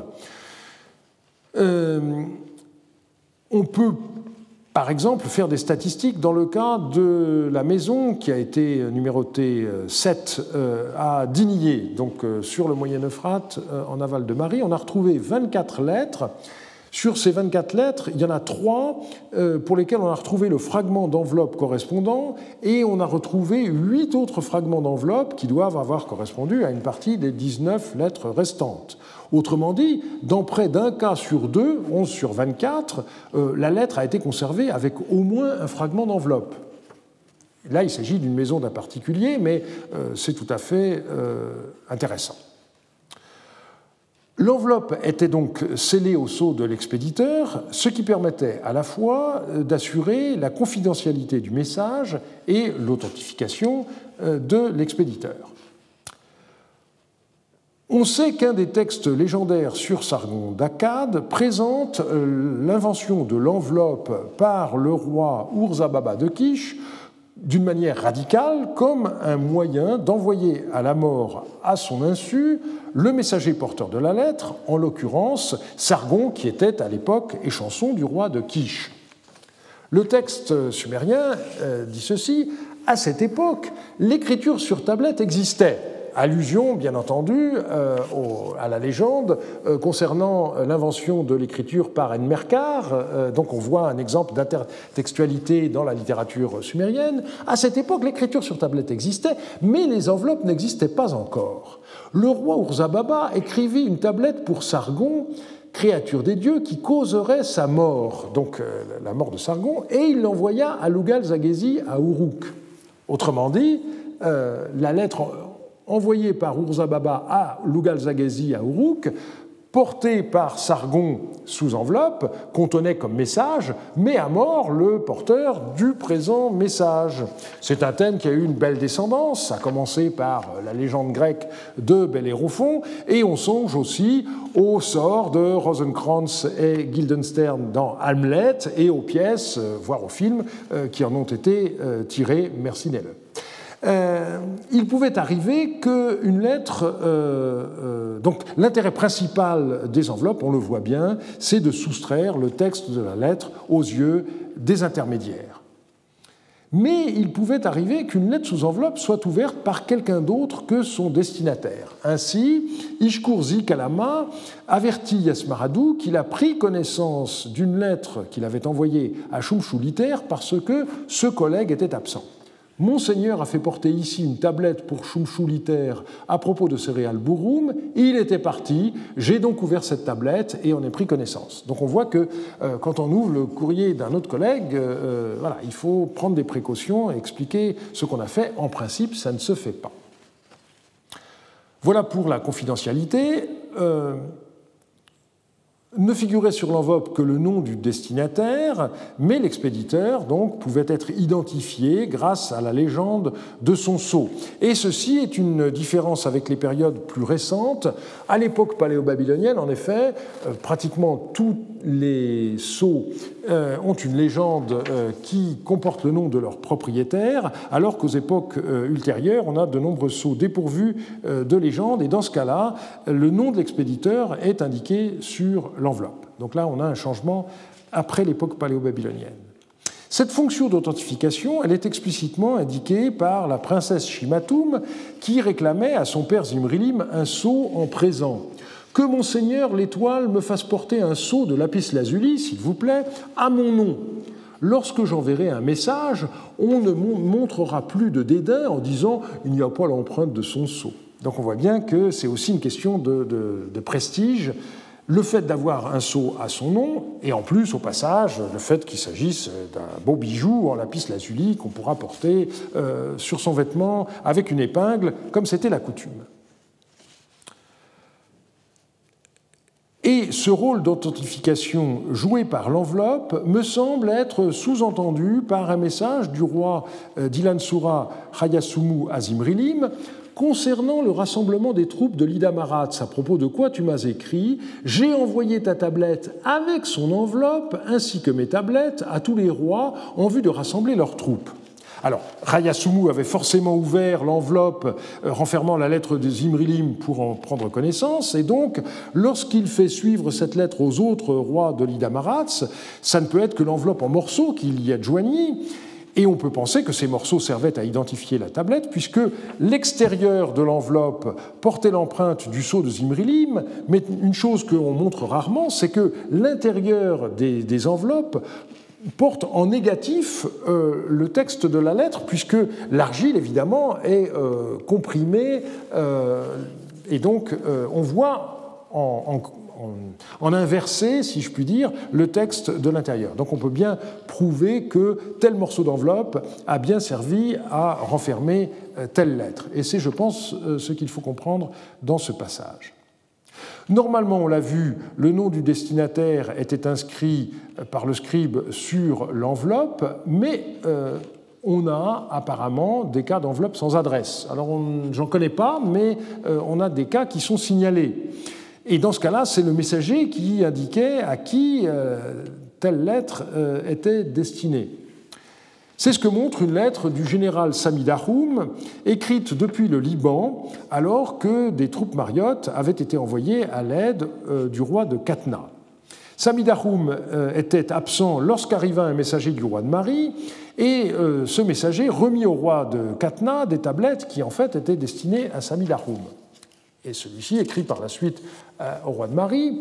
Euh, on peut, par exemple, faire des statistiques dans le cas de la maison qui a été numérotée 7 euh, à Dignier, donc sur le Moyen Euphrate, en aval de Marie. On a retrouvé 24 lettres sur ces 24 lettres, il y en a trois euh, pour lesquelles on a retrouvé le fragment d'enveloppe correspondant et on a retrouvé huit autres fragments d'enveloppe qui doivent avoir correspondu à une partie des 19 lettres restantes. Autrement dit, dans près d'un cas sur deux, 11 sur 24, euh, la lettre a été conservée avec au moins un fragment d'enveloppe. Là, il s'agit d'une maison d'un particulier, mais euh, c'est tout à fait intéressant. L'enveloppe était donc scellée au sceau de l'expéditeur, ce qui permettait à la fois euh, d'assurer la confidentialité du message et l'authentification euh, de l'expéditeur. On sait qu'un des textes légendaires sur Sargon d'Akkad présente euh, l'invention de l'enveloppe par le roi Urzababa de Kish d'une manière radicale comme un moyen d'envoyer à la mort à son insu le messager porteur de la lettre, en l'occurrence Sargon, qui était à l'époque échanson du roi de Kish. Le texte sumérien euh, dit ceci, à cette époque, l'écriture sur tablette existait allusion, bien entendu, euh, à la légende euh, concernant euh, l'invention de l'écriture par Enmerkar. Donc on voit un exemple d'intertextualité dans la littérature sumérienne. À cette époque, l'écriture sur tablette existait, mais les enveloppes n'existaient pas encore. Le roi Urzababa écrivit une tablette pour Sargon créature des dieux qui causerait sa mort, donc la mort de Sargon, et il l'envoya à Lugal à Uruk. Autrement dit, la lettre envoyé par Urzababa à Lugal-Zaghazi à Uruk, porté par Sargon sous enveloppe, contenait comme message mais à mort le porteur du présent message. C'est un thème qui a eu une belle descendance, à commencer par la légende grecque de Bellérophon, et on songe aussi au sort de Rosencrantz et Guildenstern dans Hamlet et aux pièces, voire aux films, euh, qui en ont été euh, tirées. Merci Nelle. Euh, il pouvait arriver qu'une lettre. Euh, euh, donc, l'intérêt principal des enveloppes, on le voit bien, c'est de soustraire le texte de la lettre aux yeux des intermédiaires. Mais il pouvait arriver qu'une lettre sous enveloppe soit ouverte par quelqu'un d'autre que son destinataire. Ainsi, Ishkurzi Kalama avertit Yasmaradou qu'il a pris connaissance d'une lettre qu'il avait envoyée à Shumshuliter parce que ce collègue était absent. Monseigneur a fait porter ici une tablette pour Chumchuliter à propos de céréales Bouroum. Il était parti. J'ai donc ouvert cette tablette et on est pris connaissance. Donc on voit que euh, quand on ouvre le courrier d'un autre collègue, euh, euh, il faut prendre des précautions et expliquer ce qu'on a fait. En principe, ça ne se fait pas. Voilà pour la confidentialité ne figurait sur l'enveloppe que le nom du destinataire, mais l'expéditeur donc pouvait être identifié grâce à la légende de son sceau. Et ceci est une différence avec les périodes plus récentes. À l'époque paléo-babylonienne, en effet, euh, pratiquement tous les sceaux euh, ont une légende euh, qui comporte le nom de leur propriétaire, alors qu'aux époques ultérieures, on a de nombreux sceaux dépourvus de légende, et dans ce cas-là, le nom de l'expéditeur est indiqué sur l'enveloppe. Donc là, on a un changement après l'époque paléo-babylonienne. Cette fonction d'authentification, elle est explicitement indiquée par la princesse Shimatum qui réclamait à son père Zimrilim un sceau en présent. Que monseigneur l'étoile me fasse porter un sceau de lapis lazuli, s'il vous plaît, à mon nom. Lorsque j'enverrai un message, on ne montrera plus de dédain en disant il n'y a pas l'empreinte de son sceau. Donc on voit bien que c'est aussi une question de, prestige le fait d'avoir un sceau à son nom, et en plus, au passage, le fait qu'il s'agisse d'un beau bijou en lapis lazuli qu'on pourra porter euh, sur son vêtement avec une épingle, comme c'était la coutume. Et ce rôle d'authentification joué par l'enveloppe me semble être sous-entendu par un message du roi euh, d'Ilansura Hayasumu Azimrilim, Concernant le rassemblement des troupes de l'Ida à propos de quoi tu m'as écrit, j'ai envoyé ta tablette avec son enveloppe ainsi que mes tablettes à tous les rois en vue de rassembler leurs troupes. Alors, Rayasumu avait forcément ouvert l'enveloppe euh, renfermant la lettre de Zimrilim pour en prendre connaissance, et donc, lorsqu'il fait suivre cette lettre aux autres rois de l'Ida ça ne peut être que l'enveloppe en morceaux qu'il y a joigni, et on peut penser que ces morceaux servaient à identifier la tablette, puisque l'extérieur de l'enveloppe portait l'empreinte du sceau de Zimrilim, mais une chose qu'on montre rarement, c'est que l'intérieur des, enveloppes porte en négatif euh, le texte de la lettre, puisque l'argile, évidemment, est euh, comprimée, euh, et donc on voit en, en, inversé, si je puis dire, le texte de l'intérieur. Donc on peut bien prouver que tel morceau d'enveloppe a bien servi à renfermer telle lettre. Et c'est, je pense, ce qu'il faut comprendre dans ce passage. Normalement, on l'a vu, le nom du destinataire était inscrit euh, par le scribe sur l'enveloppe, mais on a apparemment des cas d'enveloppe sans adresse. Alors, j'en connais pas, mais on a des cas qui sont signalés. Et dans ce cas-là, c'est le messager qui indiquait à qui euh, telle lettre euh, était destinée. C'est ce que montre une lettre du général Sami Dahoum, écrite depuis le Liban, alors que des troupes mariottes avaient été envoyées à l'aide euh, du roi de Katna. Sami Dahoum était absent lorsqu'arriva un messager du roi de Marie, et ce messager remit au roi de Katna des tablettes qui en fait étaient destinées à Sami Dahoum. Et celui-ci écrit par la suite euh, au roi de Marie.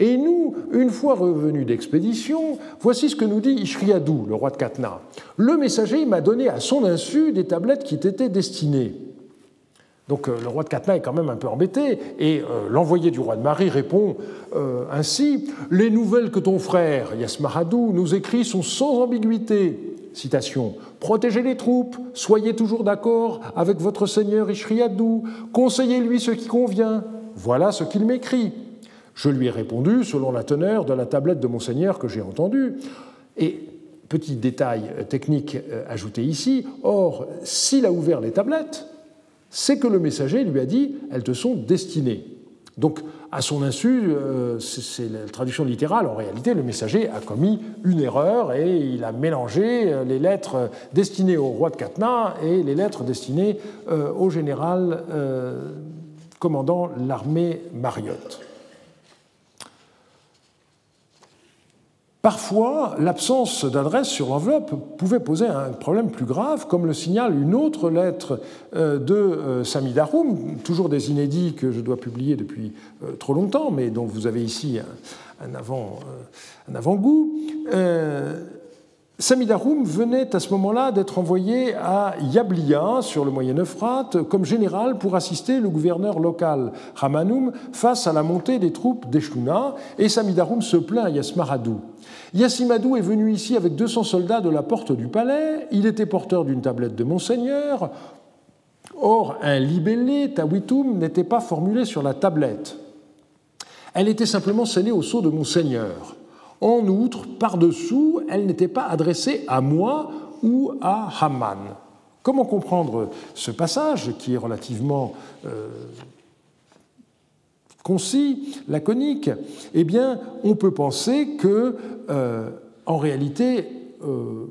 Et nous, une fois revenus d'expédition, voici ce que nous dit Ishriadou, le roi de Katna. Le messager m'a donné à son insu des tablettes qui t'étaient destinées. Donc euh, le roi de Katna est quand même un peu embêté, et euh, l'envoyé du roi de Marie répond ainsi Les nouvelles que ton frère, Yasmaradou, nous écrit sont sans ambiguïté. Citation Protégez les troupes, soyez toujours d'accord avec votre seigneur Ishriadou, conseillez-lui ce qui convient. Voilà ce qu'il m'écrit. Je lui ai répondu selon la teneur de la tablette de mon seigneur que j'ai entendue. Et petit détail technique euh, ajouté ici, or, s'il a ouvert les tablettes, c'est que le messager lui a dit Elles te sont destinées. Donc, à son insu, euh, c'est la traduction littérale, en réalité, le messager a commis une erreur et il a mélangé euh, les lettres destinées au roi de Katna et les lettres destinées au général commandant l'armée Mariotte. Parfois, l'absence d'adresse sur l'enveloppe pouvait poser un problème plus grave, comme le signale une autre lettre euh, de euh, Sami Daroum, toujours des inédits que je dois publier depuis euh, trop longtemps, mais dont vous avez ici un avant-goût. Samidaroum venait à ce moment-là d'être envoyé à Yablia, sur le Moyen Euphrate, comme général pour assister le gouverneur local Ramanoum face à la montée des troupes d'Eshlouna, et Samidaroum se plaint à Yasmaradou. Yassimadou est venu ici avec 200 soldats de la porte du palais, il était porteur d'une tablette de Monseigneur, or un libellé, Tawitum, n'était pas formulé sur la tablette. Elle était simplement scellée au sceau de Monseigneur. En outre, par-dessous, elle n'était pas adressée à moi ou à Haman. Comment comprendre ce passage qui est relativement euh, concis, laconique? Eh bien, on peut penser que, euh, en réalité, euh,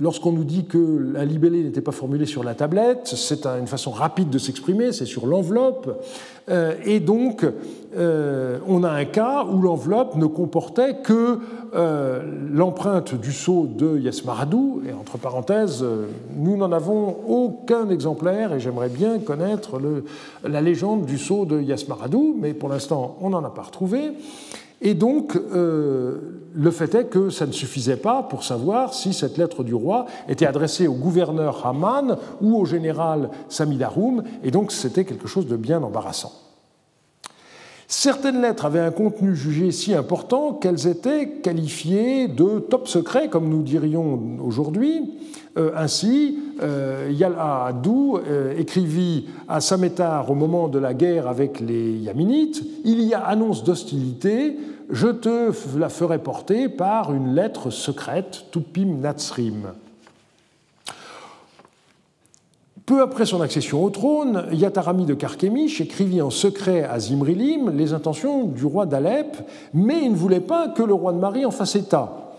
Lorsqu'on nous dit que la libellé n'était pas formulée sur la tablette, c'est une façon rapide de s'exprimer, c'est sur l'enveloppe. Euh, et donc, euh, on a un cas où l'enveloppe ne comportait que euh, l'empreinte du sceau de Yasmaradou. Et entre parenthèses, nous n'en avons aucun exemplaire, et j'aimerais bien connaître la légende du sceau de Yasmaradou, mais pour l'instant, on n'en a pas retrouvé. Et donc, euh, le fait est que ça ne suffisait pas pour savoir si cette lettre du roi était adressée au gouverneur Haman ou au général Samidaroum, et donc c'était quelque chose de bien embarrassant. Certaines lettres avaient un contenu jugé si important qu'elles étaient qualifiées de top secret, comme nous dirions aujourd'hui. Euh, ainsi, euh, euh, écrivit à Samétar au moment de la guerre avec les Yaminites Il y a annonce d'hostilité, je te la ferai porter par une lettre secrète, Tupim Natsrim. Peu après son accession au trône, Yatarami de Karkemish écrivit en secret à Zimrilim les intentions du roi d'Alep, mais il ne voulait pas que le roi de Marie en fasse état.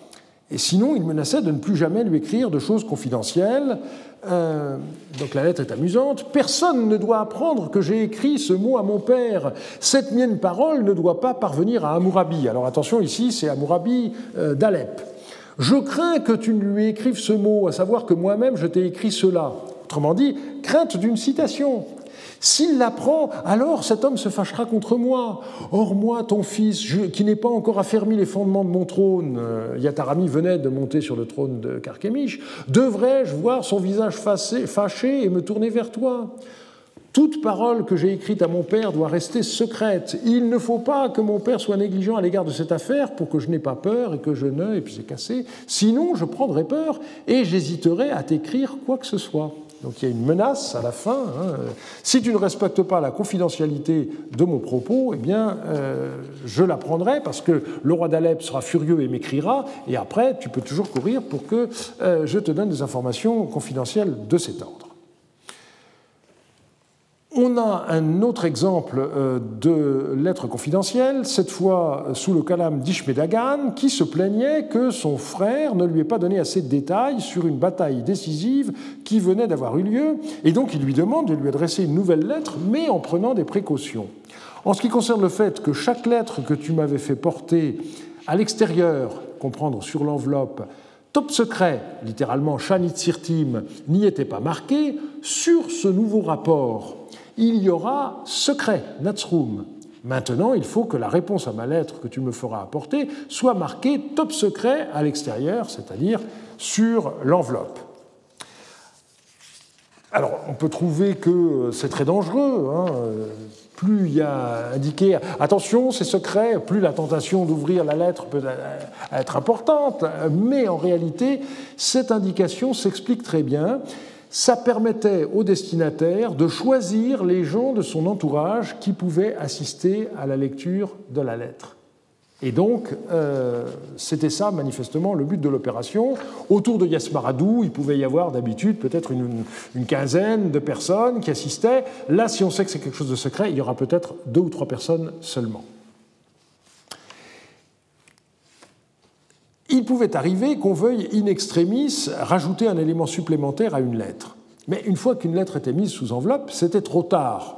Et sinon, il menaçait de ne plus jamais lui écrire de choses confidentielles. Euh, donc la lettre est amusante. Personne ne doit apprendre que j'ai écrit ce mot à mon père. Cette mienne parole ne doit pas parvenir à Amourabi. Alors attention, ici, c'est Amourabi euh, d'Alep. Je crains que tu ne lui écrives ce mot, à savoir que moi-même je t'ai écrit cela. Autrement dit, crainte d'une citation. S'il l'apprend, alors cet homme se fâchera contre moi. Or moi, ton fils, qui n'ai pas encore affermi les fondements de mon trône, euh, Yatarami venait de monter sur le trône de Carchemish, devrais-je voir son visage fâché et me tourner vers toi? Toute parole que j'ai écrite à mon père doit rester secrète. Il ne faut pas que mon père soit négligent à l'égard de cette affaire pour que je n'ai pas peur et que je ne, et puis c'est cassé. Sinon, je prendrai peur et j'hésiterai à t'écrire quoi que ce soit. Donc il y a une menace à la fin. Hein. Si tu ne respectes pas la confidentialité de mon propos, eh bien, euh, je la prendrai parce que le roi d'Alep sera furieux et m'écrira. Et après, tu peux toujours courir pour que euh, je te donne des informations confidentielles de cet ordre. On a un autre exemple euh, de lettre confidentielle, cette fois sous le calame d'Ishmedagan, qui se plaignait que son frère ne lui ait pas donné assez de détails sur une bataille décisive qui venait d'avoir eu lieu, et donc il lui demande de lui adresser une nouvelle lettre, mais en prenant des précautions. En ce qui concerne le fait que chaque lettre que tu m'avais fait porter à l'extérieur, comprendre sur l'enveloppe, top secret, littéralement Shanit Sirtim, n'y était pas marqué, sur ce nouveau rapport il y aura secret, Natsrum. Maintenant, il faut que la réponse à ma lettre que tu me feras apporter soit marquée top secret à l'extérieur, c'est-à-dire sur l'enveloppe. Alors, on peut trouver que c'est très dangereux. Hein. Plus il y a indiqué attention, c'est secret, plus la tentation d'ouvrir la lettre peut être importante. Mais en réalité, cette indication s'explique très bien ça permettait au destinataire de choisir les gens de son entourage qui pouvaient assister à la lecture de la lettre. Et donc, euh, c'était ça, manifestement, le but de l'opération. Autour de Yasmaradou, il pouvait y avoir d'habitude peut-être une, quinzaine de personnes qui assistaient. Là, si on sait que c'est quelque chose de secret, il y aura peut-être deux ou trois personnes seulement. Il pouvait arriver qu'on veuille in extremis rajouter un élément supplémentaire à une lettre. Mais une fois qu'une lettre était mise sous enveloppe, c'était trop tard.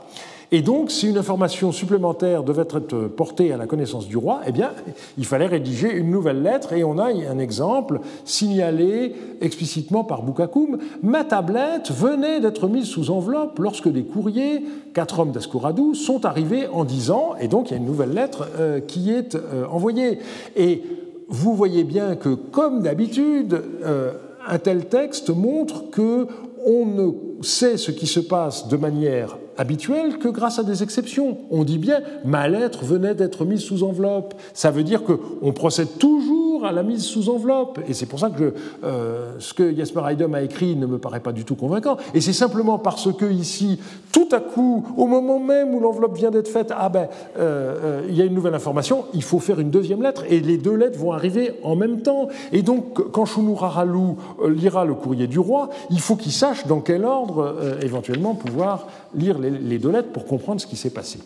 Et donc, si une information supplémentaire devait être portée à la connaissance du roi, eh bien, il fallait rédiger une nouvelle lettre. Et on a un exemple signalé explicitement par Boukakoum. Ma tablette venait d'être mise sous enveloppe lorsque des courriers, quatre hommes d'Escoradou, sont arrivés en disant, et donc il y a une nouvelle lettre euh, qui est euh, envoyée. Et vous voyez bien que, comme d'habitude, euh, un tel texte montre que on ne sait ce qui se passe de manière habituelle que grâce à des exceptions. On dit bien ma lettre venait d'être mise sous enveloppe. Ça veut dire qu'on procède toujours à la mise sous enveloppe. Et c'est pour ça que euh, ce que Jasper Heidem a écrit ne me paraît pas du tout convaincant. Et c'est simplement parce que ici, tout à coup, au moment même où l'enveloppe vient d'être faite, ah ben, euh, euh, il y a une nouvelle information, il faut faire une deuxième lettre, et les deux lettres vont arriver en même temps. Et donc, quand Shunuraralu lira le courrier du roi, il faut qu'il sache dans quel ordre, éventuellement, pouvoir lire les deux lettres pour comprendre ce qui s'est passé.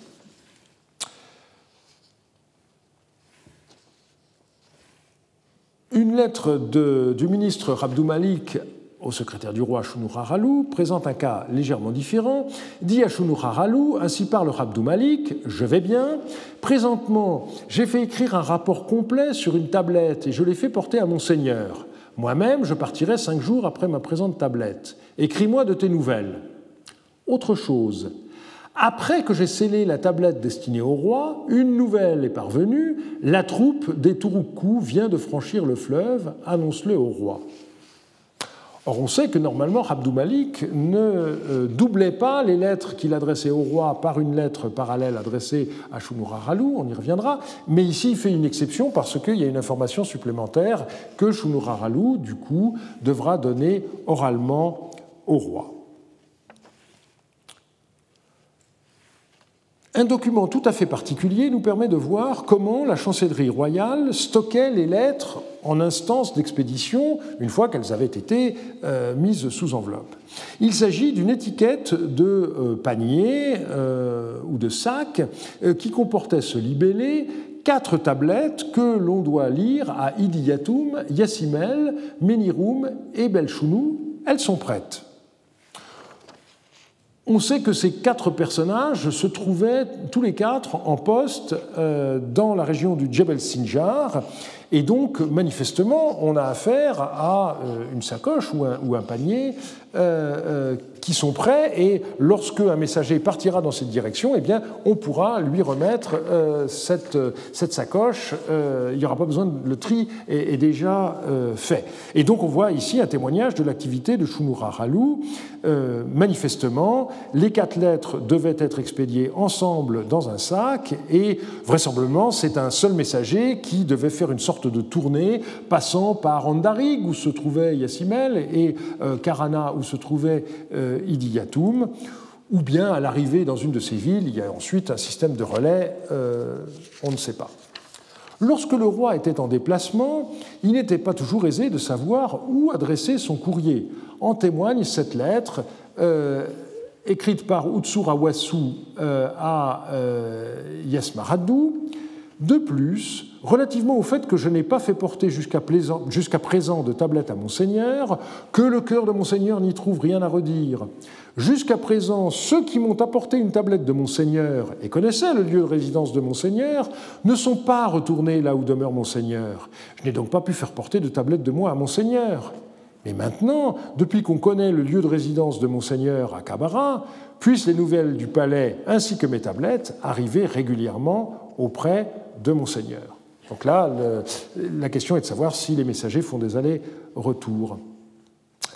Une lettre du ministre Rabdou Malik au secrétaire du roi Haralou présente un cas légèrement différent. Dit à Haralou, ainsi parle Rabdou Malik, je vais bien. Présentement, j'ai fait écrire un rapport complet sur une tablette et je l'ai fait porter à mon seigneur. Moi-même, je partirai cinq jours après ma présente tablette. Écris-moi de tes nouvelles. Autre chose, après que j'ai scellé la tablette destinée au roi, une nouvelle est parvenue. La troupe des Touroukou vient de franchir le fleuve, annonce-le au roi. Or, on sait que normalement, Abdou Malik ne euh, doublait pas les lettres qu'il adressait au roi par une lettre parallèle adressée à Shunuraralou, on y reviendra, mais ici il fait une exception parce qu'il y a une information supplémentaire que Shunuraralou, du coup, devra donner oralement au roi. Un document tout à fait particulier nous permet de voir comment la chancellerie royale stockait les lettres en instance d'expédition une fois qu'elles avaient été euh, mises sous enveloppe. Il s'agit d'une étiquette de euh, panier euh, ou de sac qui comportait ce libellé quatre tablettes que l'on doit lire à Idiyatum, Yassimel, Menirum et Belchounou. Elles sont prêtes. On sait que ces quatre personnages se trouvaient tous les quatre en poste euh, dans la région du Jebel Sinjar. Et donc, manifestement, on a affaire à euh, une sacoche ou un, panier euh, euh, qui sont prêts, et lorsque un messager partira dans cette direction, eh bien, on pourra lui remettre cette, cette, sacoche. il n'y aura pas besoin, de, le tri est, déjà fait. Et donc, on voit ici un témoignage de l'activité de Shunura Halou. manifestement, les quatre lettres devaient être expédiées ensemble dans un sac, et vraisemblablement, c'est un seul messager qui devait faire une sorte de tournée, passant par Andarig, où se trouvait Yassimel, et euh, Karana, où se trouvait euh, ou bien à l'arrivée dans une de ces villes, il y a ensuite un système de relais, euh, on ne sait pas. Lorsque le roi était en déplacement, il n'était pas toujours aisé de savoir où adresser son courrier. En témoigne cette lettre écrite par Utsurawasu à Yasmaradou. De plus, relativement au fait que je n'ai pas fait porter jusqu'à présent de tablette à Monseigneur, que le cœur de Monseigneur n'y trouve rien à redire. Jusqu'à présent, ceux qui m'ont apporté une tablette de Monseigneur et connaissaient le lieu de résidence de Monseigneur ne sont pas retournés là où demeure Monseigneur. Je n'ai donc pas pu faire porter de tablette de moi à Monseigneur. Mais maintenant, depuis qu'on connaît le lieu de résidence de Monseigneur à Cabara, puissent les nouvelles du palais ainsi que mes tablettes arriver régulièrement auprès de Monseigneur. Donc là, la question est de savoir si les messagers font des allers-retours.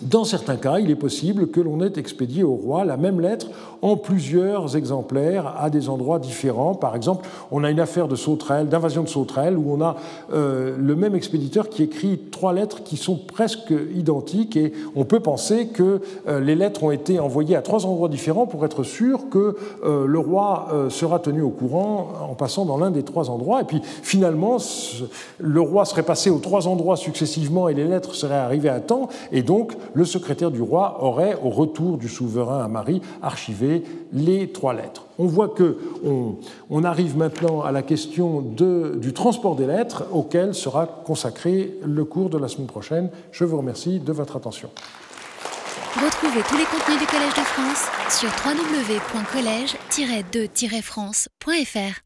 Dans certains cas, il est possible que l'on ait expédié au roi la même lettre en plusieurs exemplaires à des endroits différents. Par exemple, on a une affaire de sauterelle, d'invasion de sauterelle, où on a euh, le même expéditeur qui écrit trois lettres qui sont presque identiques, et on peut penser que euh, les lettres ont été envoyées à trois endroits différents pour être sûr que euh, le roi sera tenu au courant en passant dans l'un des trois endroits. Et puis finalement, le roi serait passé aux trois endroits successivement et les lettres seraient arrivées à temps, et donc le secrétaire du roi aurait, au retour du souverain à Marie, archivé les trois lettres. On voit que on, arrive maintenant à la question du transport des lettres, auquel sera consacré le cours de la semaine prochaine. Je vous remercie de votre attention. Retrouvez tous les contenus du Collège de France sur www.colège-2-france.fr.